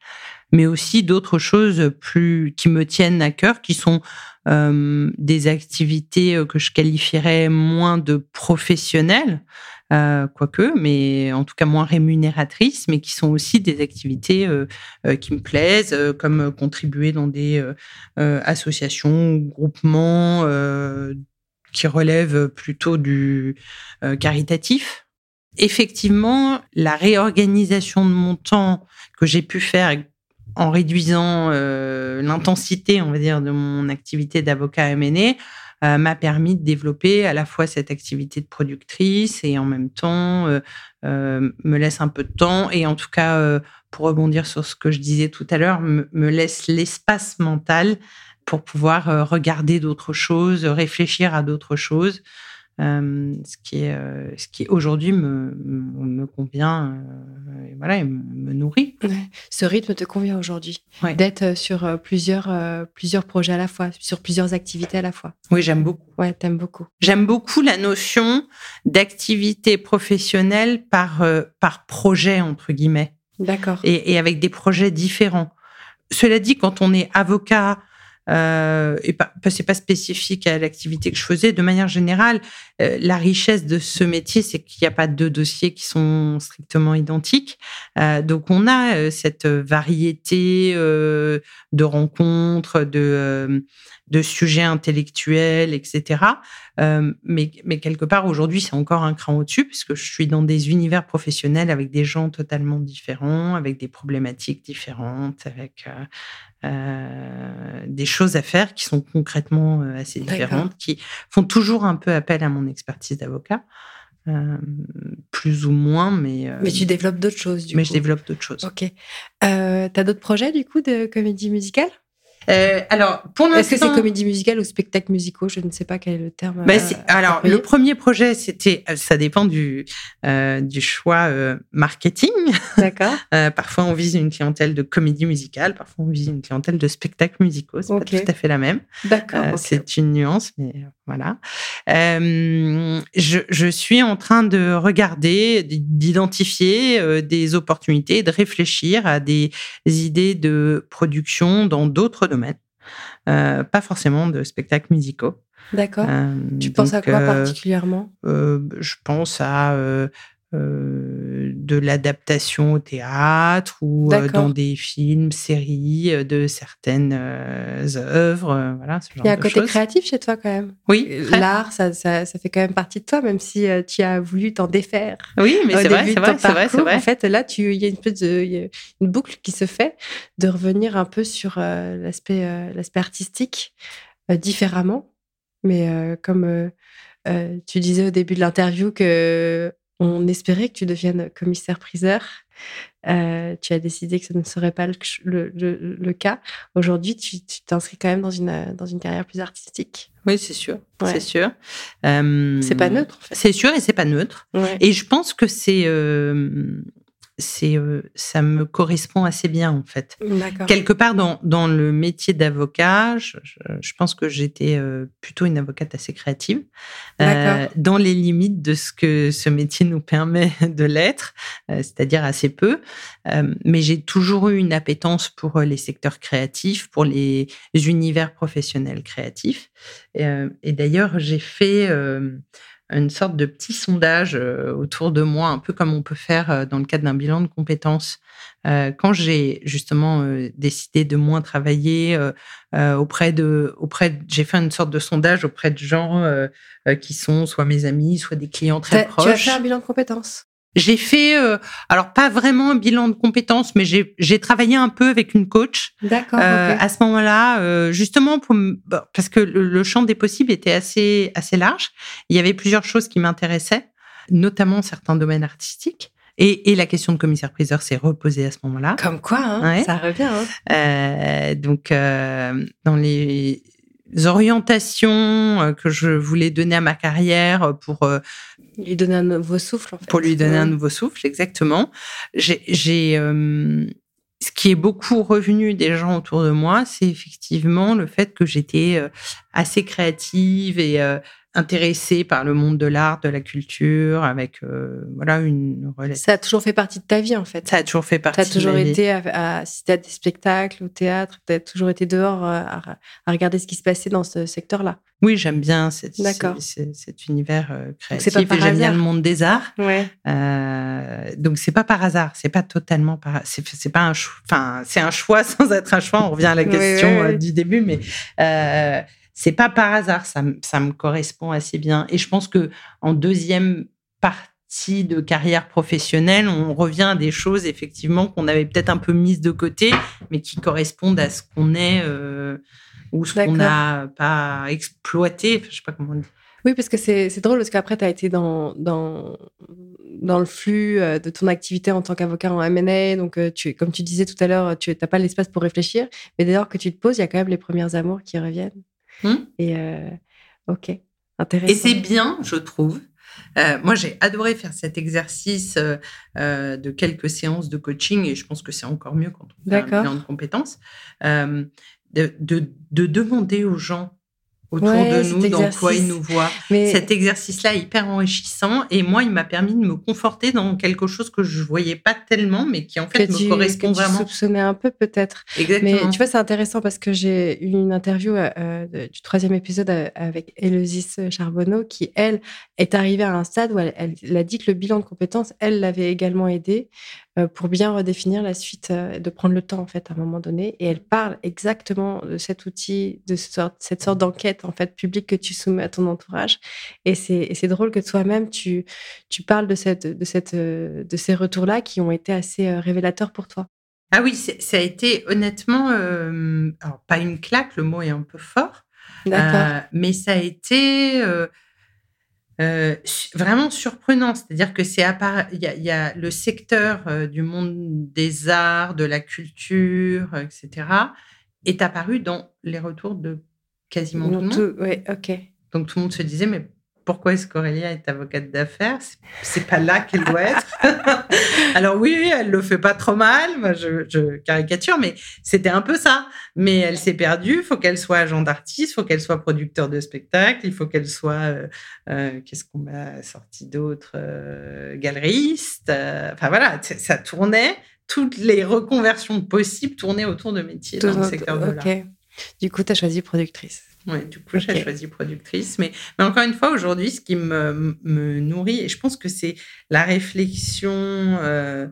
B: mais aussi d'autres choses plus qui me tiennent à cœur, qui sont euh, des activités que je qualifierais moins de professionnelles, euh, quoique, mais en tout cas moins rémunératrices, mais qui sont aussi des activités euh, euh qui me plaisent, comme contribuer dans des associations, groupements qui relèvent plutôt du caritatif. Effectivement, la réorganisation de mon temps que j'ai pu faire en réduisant l'intensité, on va dire, de mon activité d'avocat M&A, euh, m'a permis de développer à la fois cette activité de productrice et en même temps euh, euh, me laisse un peu de temps et en tout cas, pour rebondir sur ce que je disais tout à l'heure, me, laisse l'espace mental pour pouvoir regarder d'autres choses, réfléchir à d'autres choses. Euh, ce qui est euh, ce qui aujourd'hui me, me, convient euh, et voilà et me, nourrit.
A: Ce rythme te convient aujourd'hui d'être sur plusieurs plusieurs projets à la fois, sur plusieurs activités à la fois.
B: Oui, j'aime beaucoup.
A: Ouais, t'aimes beaucoup.
B: J'aime beaucoup la notion d'activité professionnelle par par projet entre guillemets.
A: D'accord.
B: Et, et avec des projets différents. Cela dit, quand on est avocat euh, et pas, c'est pas spécifique à l'activité que je faisais. De manière générale, euh, la richesse de ce métier, c'est qu'il n'y a pas deux dossiers qui sont strictement identiques. Euh, donc, on a euh, cette variété euh, de rencontres, de de sujets intellectuels, etc. Euh, mais, mais quelque part, aujourd'hui, c'est encore un cran au-dessus, puisque je suis dans des univers professionnels avec des gens totalement différents, avec des problématiques différentes, avec euh, des choses à faire qui sont concrètement euh, assez différentes, qui font toujours un peu appel à mon expertise d'avocat. Euh, plus ou moins, mais...
A: mais tu développes d'autres choses,
B: du mais je développe d'autres choses.
A: Ok. Euh, tu as d'autres projets, du coup, de comédie musicale?
B: Euh, alors, pour
A: Est-ce que c'est comédie musicale ou spectacle musicaux? Je ne sais pas quel est le terme.
B: Bah, alors, le premier projet, c'était, euh, ça dépend du, euh, du choix euh, marketing.
A: D'accord. [LAUGHS]
B: Euh, parfois, on vise une clientèle de comédie musicale, parfois, on vise une clientèle de spectacles musicaux. C'est pas tout à fait la même.
A: D'accord.
B: C'est une nuance, mais voilà. Je, je, suis en train de regarder, d'identifier des opportunités, de réfléchir à des idées de production dans d'autres domaines euh, pas forcément de spectacles musicaux.
A: D'accord. Euh, tu penses à quoi euh, particulièrement?
B: Je pense à de l'adaptation au théâtre ou dans des films, séries de certaines œuvres. voilà,
A: Il y a un côté créatif chez toi quand même.
B: Oui.
A: L'art, ça, ça, ça, fait quand même partie de toi, même si tu as voulu t'en défaire.
B: Oui, mais c'est vrai, c'est vrai, c'est vrai, vrai,
A: En fait, là, il y a une, de, une boucle qui se fait de revenir un peu sur l'aspect l'aspect artistique différemment. Mais comme tu disais au début de l'interview que on espérait que tu deviennes commissaire-priseur. Euh, tu as décidé que ce ne serait pas le, cas. Aujourd'hui, tu t'inscris quand même dans une, dans une carrière plus artistique.
B: Oui, c'est sûr. C'est sûr.
A: c'est pas neutre. En fait.
B: C'est sûr et c'est pas neutre. Et je pense que c'est euh, c'est euh, ça me correspond assez bien en fait. Quelque part dans, dans le métier d'avocat, je, je, pense que j'étais euh, plutôt une avocate assez créative, euh, dans les limites de ce que ce métier nous permet [LAUGHS] de l'être, euh, c'est-à-dire assez peu. mais j'ai toujours eu une appétence pour les secteurs créatifs, pour les univers professionnels créatifs. Et, et d'ailleurs, j'ai fait une sorte de petit sondage euh, autour de moi, un peu comme on peut faire euh, dans le cadre d'un bilan de compétences. Euh, quand j'ai justement décidé de moins travailler auprès de, auprès, j'ai fait une sorte de sondage auprès de gens qui sont soit mes amis, soit des clients très proches. Tu
A: as fait un bilan de compétences?
B: J'ai fait, euh, alors pas vraiment un bilan de compétences, mais j'ai travaillé un peu avec une coach.
A: D'accord. Euh,
B: à ce moment-là, euh, justement pour parce que le, champ des possibles était assez assez large. Il y avait plusieurs choses qui m'intéressaient, notamment certains domaines artistiques. Et, et la question de commissaire-priseur s'est reposée à ce moment-là.
A: Comme quoi, hein, ça revient.
B: Hein. donc, dans les orientations que je voulais donner à ma carrière pour
A: Lui donner un nouveau souffle, en fait.
B: Pour lui donner un nouveau souffle, exactement. J'ai, ce qui est beaucoup revenu des gens autour de moi, c'est effectivement le fait que j'étais assez créative et intéressée par le monde de l'art, de la culture, avec euh, voilà une relation.
A: Ça a toujours fait partie de ta vie en fait.
B: Ça a toujours fait partie.
A: Tu as toujours été à, à, des spectacles, au théâtre, tu as toujours été dehors euh, à, regarder ce qui se passait dans ce secteur-là.
B: Oui, j'aime bien cet, cet univers euh, créatif et j'aime bien le monde des arts.
A: Ouais.
B: Euh, donc c'est pas par hasard, c'est pas totalement par, c'est pas un choix, enfin c'est un choix [LAUGHS] sans être un choix. On revient à la question du début, mais c'est pas par hasard, ça, ça, me correspond assez bien. Et je pense que en deuxième partie de carrière professionnelle, on revient à des choses effectivement qu'on avait peut-être un peu mises de côté, mais qui correspondent à ce qu'on est euh, ou ce qu'on n'a pas exploité. Je sais pas comment dire.
A: Oui, parce que c'est drôle, parce qu'après, tu as été dans, dans, dans le flux euh, de ton activité en tant qu'avocat en M&A. Donc, euh, tu, comme tu disais tout à l'heure, tu n'as pas l'espace pour réfléchir. Mais dès lors que tu te poses, il y a quand même les premières amours qui reviennent. Hmm? Et euh, ok, intéressant.
B: Et c'est bien, je trouve. Euh, moi, j'ai adoré faire cet exercice euh, de quelques séances de coaching et je pense que c'est encore mieux quand on fait un bilan de compétences, de, de, de, demander aux gens autour de nous, dans quoi ils nous voient. Mais... Cet exercice-là est hyper enrichissant et moi, il m'a permis de me conforter dans quelque chose que je voyais pas tellement, mais qui en fait me correspond que vraiment.
A: Tu soupçonnais un peu peut-être.
B: Exactement.
A: Mais tu vois, c'est intéressant parce que j'ai eu une interview euh, du troisième épisode euh, avec Éleusis Charbonneau qui, elle, est arrivée à un stade où elle, elle, a dit que le bilan de compétences, elle l'avait également aidé euh, pour bien redéfinir la suite, euh, de prendre le temps en fait à un moment donné. Et elle parle exactement de cet outil, de cette sorte d'enquête en fait publique que tu soumets à ton entourage. Et c'est drôle que toi-même tu tu parles de cette de cette de ces retours-là qui ont été assez euh, révélateurs pour toi.
B: Ah oui, ça a été honnêtement, alors pas une claque, le mot est un peu fort, mais ça a été euh, vraiment surprenant. C'est-à-dire que c'est il y, a, le secteur euh, du monde des arts, de la culture, etc., est apparu dans les retours de quasiment tout le monde.
A: Ok.
B: Donc tout le monde se disait, mais pourquoi est-ce qu'Aurélia est avocate d'affaires? C'est pas là qu'elle doit être. [LAUGHS] Alors oui, elle le fait pas trop mal. Moi, je, caricature, mais c'était un peu ça. Mais elle s'est perdue. Il faut qu'elle soit agent d'artiste, il faut qu'elle soit producteur de spectacle, il faut qu'elle soit euh, euh, qu'est-ce qu'on a sorti d'autre euh, galeriste. Enfin voilà, ça tournait. Toutes les reconversions possibles tournaient autour de métiers dans le secteur de l'art.
A: Du coup, tu as choisi productrice.
B: Du coup, j'ai choisi productrice. Mais, mais, encore une fois, aujourd'hui, ce qui me, me, nourrit, et je pense que c'est la réflexion, euh,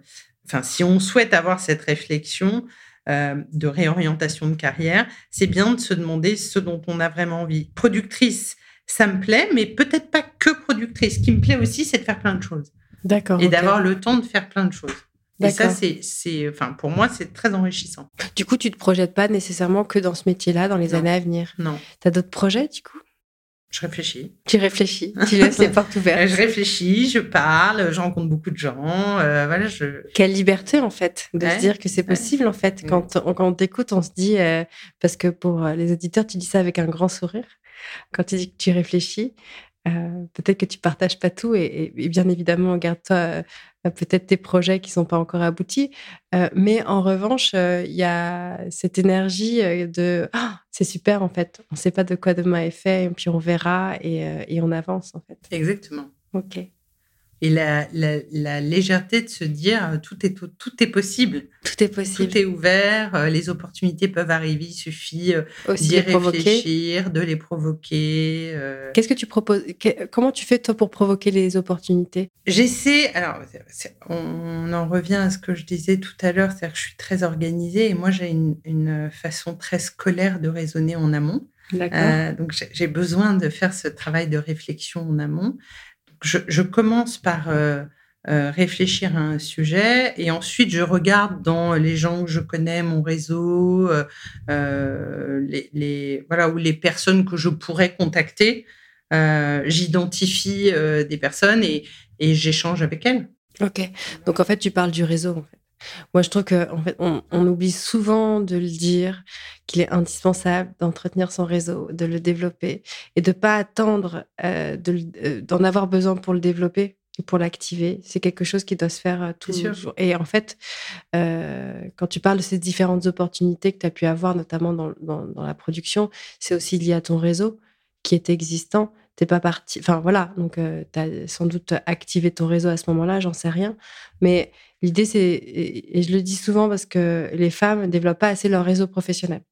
B: enfin, si on souhaite avoir cette réflexion euh, de réorientation de carrière, c'est bien de se demander ce dont on a vraiment envie. Productrice, ça me plaît, mais peut-être pas que productrice. Ce qui me plaît aussi, c'est de faire plein de choses.
A: D'accord.
B: Et d'avoir le temps de faire plein de choses. Et ça, c'est, enfin, pour moi, c'est très enrichissant.
A: Du coup, tu te projettes pas nécessairement que dans ce métier-là dans les années à venir?
B: Non.
A: Tu as d'autres projets, du coup?
B: Je réfléchis.
A: Tu réfléchis. tu laisses les [LAUGHS] portes ouvertes.
B: Je réfléchis, je parle, je rencontre beaucoup de gens. Euh, voilà, je...
A: Quelle liberté, en fait, de se dire que c'est possible, en fait. Quand, on, quand on t'écoute, on se dit, euh, parce que pour euh, les auditeurs, tu dis ça avec un grand sourire. Quand tu dis que tu réfléchis, euh, peut-être que tu partages pas tout et, bien évidemment, garde-toi euh, peut-être tes projets qui sont pas encore aboutis. Euh, mais en revanche, il y a cette énergie de ah, c'est super en fait. On ne sait pas de quoi demain est fait et puis on verra et, et on avance en fait.
B: Exactement.
A: Ok
B: et la, la, légèreté de se dire euh, tout est tout, tout, est possible.
A: Tout est possible.
B: Tout est ouvert, euh, les opportunités peuvent arriver, il suffit euh, d'y réfléchir, de les provoquer.
A: Qu'est-ce que tu proposes Comment tu fais toi pour provoquer les opportunités?
B: J'essaie. Alors, on en revient à ce que je disais tout à l'heure, c'est-à-dire que je suis très organisée et moi j'ai une, une, façon très scolaire de raisonner en amont. Euh, donc j'ai besoin de faire ce travail de réflexion en amont je, commence par euh, euh, réfléchir à un sujet et ensuite je regarde dans les gens que je connais, mon réseau, euh, les, voilà, ou les personnes que je pourrais contacter. J'identifie des personnes et, et j'échange avec elles.
A: Ok. Donc en fait, tu parles du réseau. En fait. Moi, je trouve qu'en fait, on, oublie souvent de le dire, qu'il est indispensable d'entretenir son réseau, de le développer et de pas attendre euh, euh, d'en avoir besoin pour le développer et pour l'activer. C'est quelque chose qui doit se faire euh, tous les jours. Et en fait, quand tu parles de ces différentes opportunités que tu as pu avoir, notamment dans, dans la production, c'est aussi lié à ton réseau qui est existant t'es pas parti. Enfin voilà, donc euh, tu as sans doute activé ton réseau à ce moment-là, j'en sais rien. Mais l'idée, c'est, et, je le dis souvent parce que les femmes ne développent pas assez leur réseau professionnel.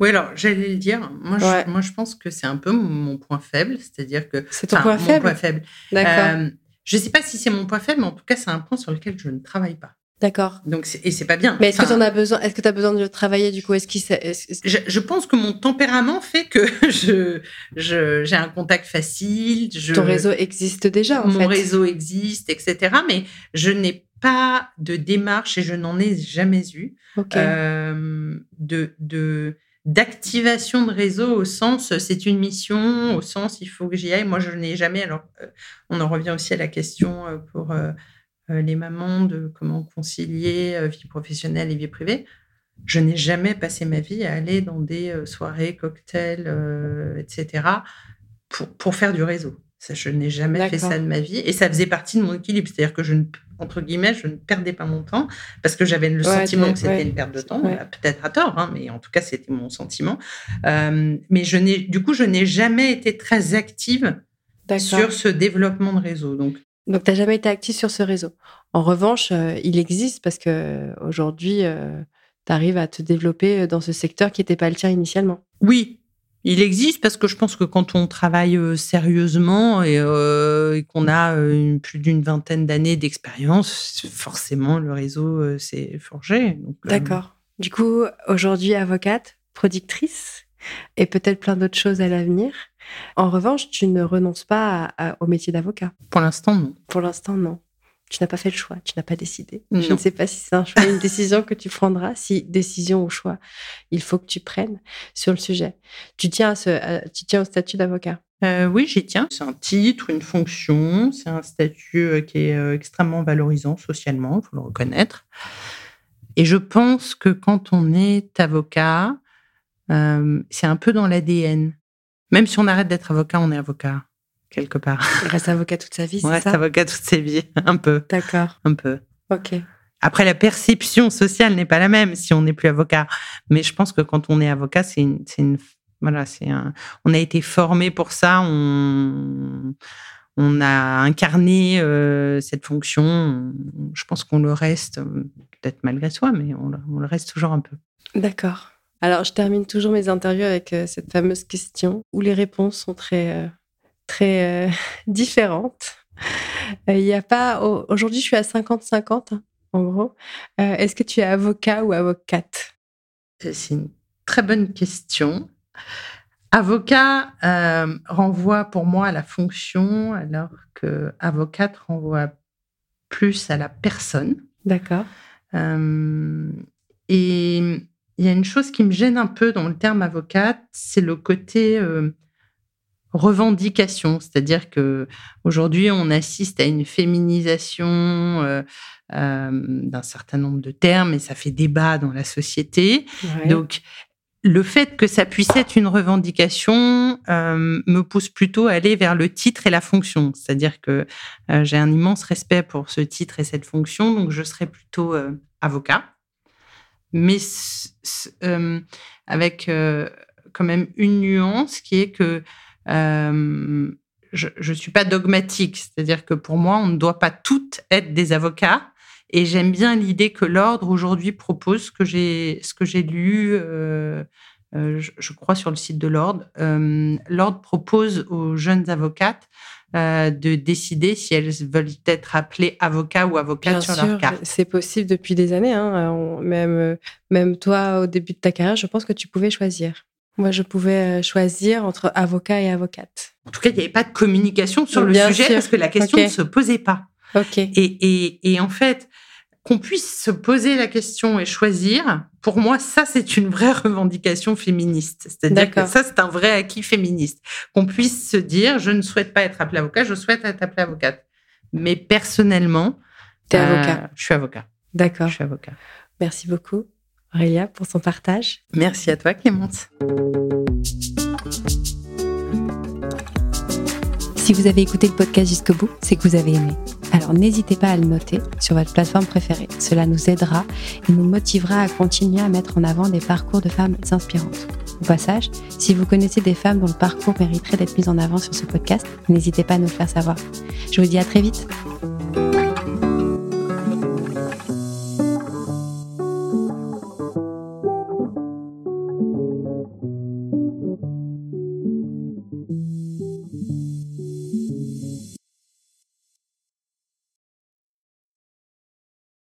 B: Oui, alors j'allais le dire. Moi, je, moi, je pense que c'est un peu mon point faible, c'est-à-dire que
A: c'est ton point, faible.
B: point faible.
A: D'accord. Euh,
B: je ne sais pas si c'est mon point faible, mais en tout cas, c'est un point sur lequel je ne travaille pas.
A: D'accord.
B: Donc et c'est pas bien.
A: Mais est-ce que tu as besoin Est-ce que tu as besoin de le travailler du coup? Est-ce qu'il
B: je, pense que mon tempérament fait que [LAUGHS] je j'ai un contact facile. Je,
A: Ton réseau existe déjà en
B: mon
A: fait.
B: Mon réseau existe, etc. Mais je n'ai pas de démarche et je n'en ai jamais eu euh, de de d'activation de réseau au sens c'est une mission au sens il faut que j'y aille. Moi je n'ai jamais. Alors euh, on en revient aussi à la question euh, pour euh, les mamans de comment concilier euh, vie professionnelle et vie privée. Je n'ai jamais passé ma vie à aller dans des euh, soirées, cocktails, etc., pour, pour faire du réseau. Ça, je n'ai jamais fait ça de ma vie. Et ça faisait partie de mon équilibre. C'est-à-dire que je ne, entre guillemets, je ne perdais pas mon temps parce que j'avais le sentiment que c'était une perte de temps. Peut-être à tort, hein, mais en tout cas, c'était mon sentiment. mais je n'ai, du coup, je n'ai jamais été très active sur ce développement de réseau. Donc,
A: donc, tu n'as jamais été actif sur ce réseau. En revanche, euh, il existe parce que aujourd'hui, euh, tu arrives à te développer euh, dans ce secteur qui n'était pas le tien initialement.
B: Oui, il existe parce que je pense que quand on travaille sérieusement et, qu'on a plus d'une vingtaine d'années d'expérience, forcément, le réseau s'est forgé.
A: D'accord. Du coup, aujourd'hui, avocate, productrice et peut-être plein d'autres choses à l'avenir. En revanche, tu ne renonces pas au métier d'avocat.
B: Pour l'instant, non.
A: Pour l'instant, non. Tu n'as pas fait le choix, tu n'as pas décidé. Je ne sais pas si c'est un choix, une décision que tu prendras, si décision ou choix il faut que tu prennes sur le sujet. Tu tiens, à ce, tu tiens au statut d'avocat?
B: Euh, Oui, j'y tiens. C'est un titre, une fonction, c'est un statut euh, qui est euh, extrêmement valorisant socialement, il faut le reconnaître. Et je pense que quand on est avocat, c'est un peu dans l'ADN. Même si on arrête d'être avocat, on est avocat, quelque part. [LAUGHS]
A: Il reste avocat toute sa vie, c'est
B: reste avocat toute sa vie, [LAUGHS] un peu.
A: D'accord.
B: Un peu.
A: Ok.
B: Après, la perception sociale n'est pas la même si on n'est plus avocat. Mais je pense que quand on est avocat, c'est une, une, voilà, c'est un, on a été formé pour ça. On, on a incarné euh, cette fonction. Je pense qu'on le reste, peut-être malgré soi, mais on, on le reste toujours un peu.
A: D'accord. Alors, je termine toujours mes interviews avec euh, cette fameuse question où les réponses sont très, euh, très euh, [LAUGHS] différentes. Il n'y a pas. Aujourd'hui, je suis à 50-50, hein, en gros. Est-ce que tu es avocat ou avocate?
B: C'est une très bonne question. Avocat renvoie pour moi à la fonction, alors que avocate renvoie plus à la personne.
A: D'accord.
B: et il y a une chose qui me gêne un peu dans le terme avocate, c'est le côté euh, revendication, c'est-à-dire que aujourd'hui on assiste à une féminisation euh, euh, d'un certain nombre de termes et ça fait débat dans la société. Donc le fait que ça puisse être une revendication me pousse plutôt à aller vers le titre et la fonction. C'est-à-dire que j'ai un immense respect pour ce titre et cette fonction, donc je serais plutôt avocat mais euh, avec euh, quand même une nuance qui est que euh, je ne suis pas dogmatique, c'est-à-dire que pour moi, on ne doit pas toutes être des avocats. Et j'aime bien l'idée que l'ordre aujourd'hui propose ce que j'ai ce que j'ai lu, je, crois sur le site de l'ordre. l'ordre propose aux jeunes avocates euh, de décider si elles veulent être appelées avocats ou avocates sur leur carte.
A: C'est possible depuis des années. Hein. même, même toi, au début de ta carrière, je pense que tu pouvais choisir. Moi, je pouvais euh, choisir entre avocat et avocate.
B: En tout cas, il n'y avait pas de communication sur le sujet parce que la question ne se posait pas.
A: Ok.
B: Et, et, et en fait, qu'on puisse se poser la question et choisir, pour moi, ça, c'est une vraie [LAUGHS] revendication féministe. C'est-à-dire que ça, c'est un vrai acquis féministe. Qu'on puisse se dire, je ne souhaite pas être appelée avocat, je souhaite être appelée avocate. Mais personnellement,
A: es avocat.
B: Euh, je suis avocat.
A: D'accord.
B: Je suis avocat.
A: Merci beaucoup, Aurélia, pour son partage.
B: Merci à toi, Clémence.
A: Si vous avez écouté le podcast jusqu'au bout, c'est que vous avez aimé. Alors n'hésitez pas à le noter sur votre plateforme préférée. Cela nous aidera et nous motivera à continuer à mettre en avant des parcours de femmes inspirantes. Au passage, si vous connaissez des femmes dont le parcours mériterait d'être mis en avant sur ce podcast, n'hésitez pas à nous le faire savoir. Je vous dis à très vite.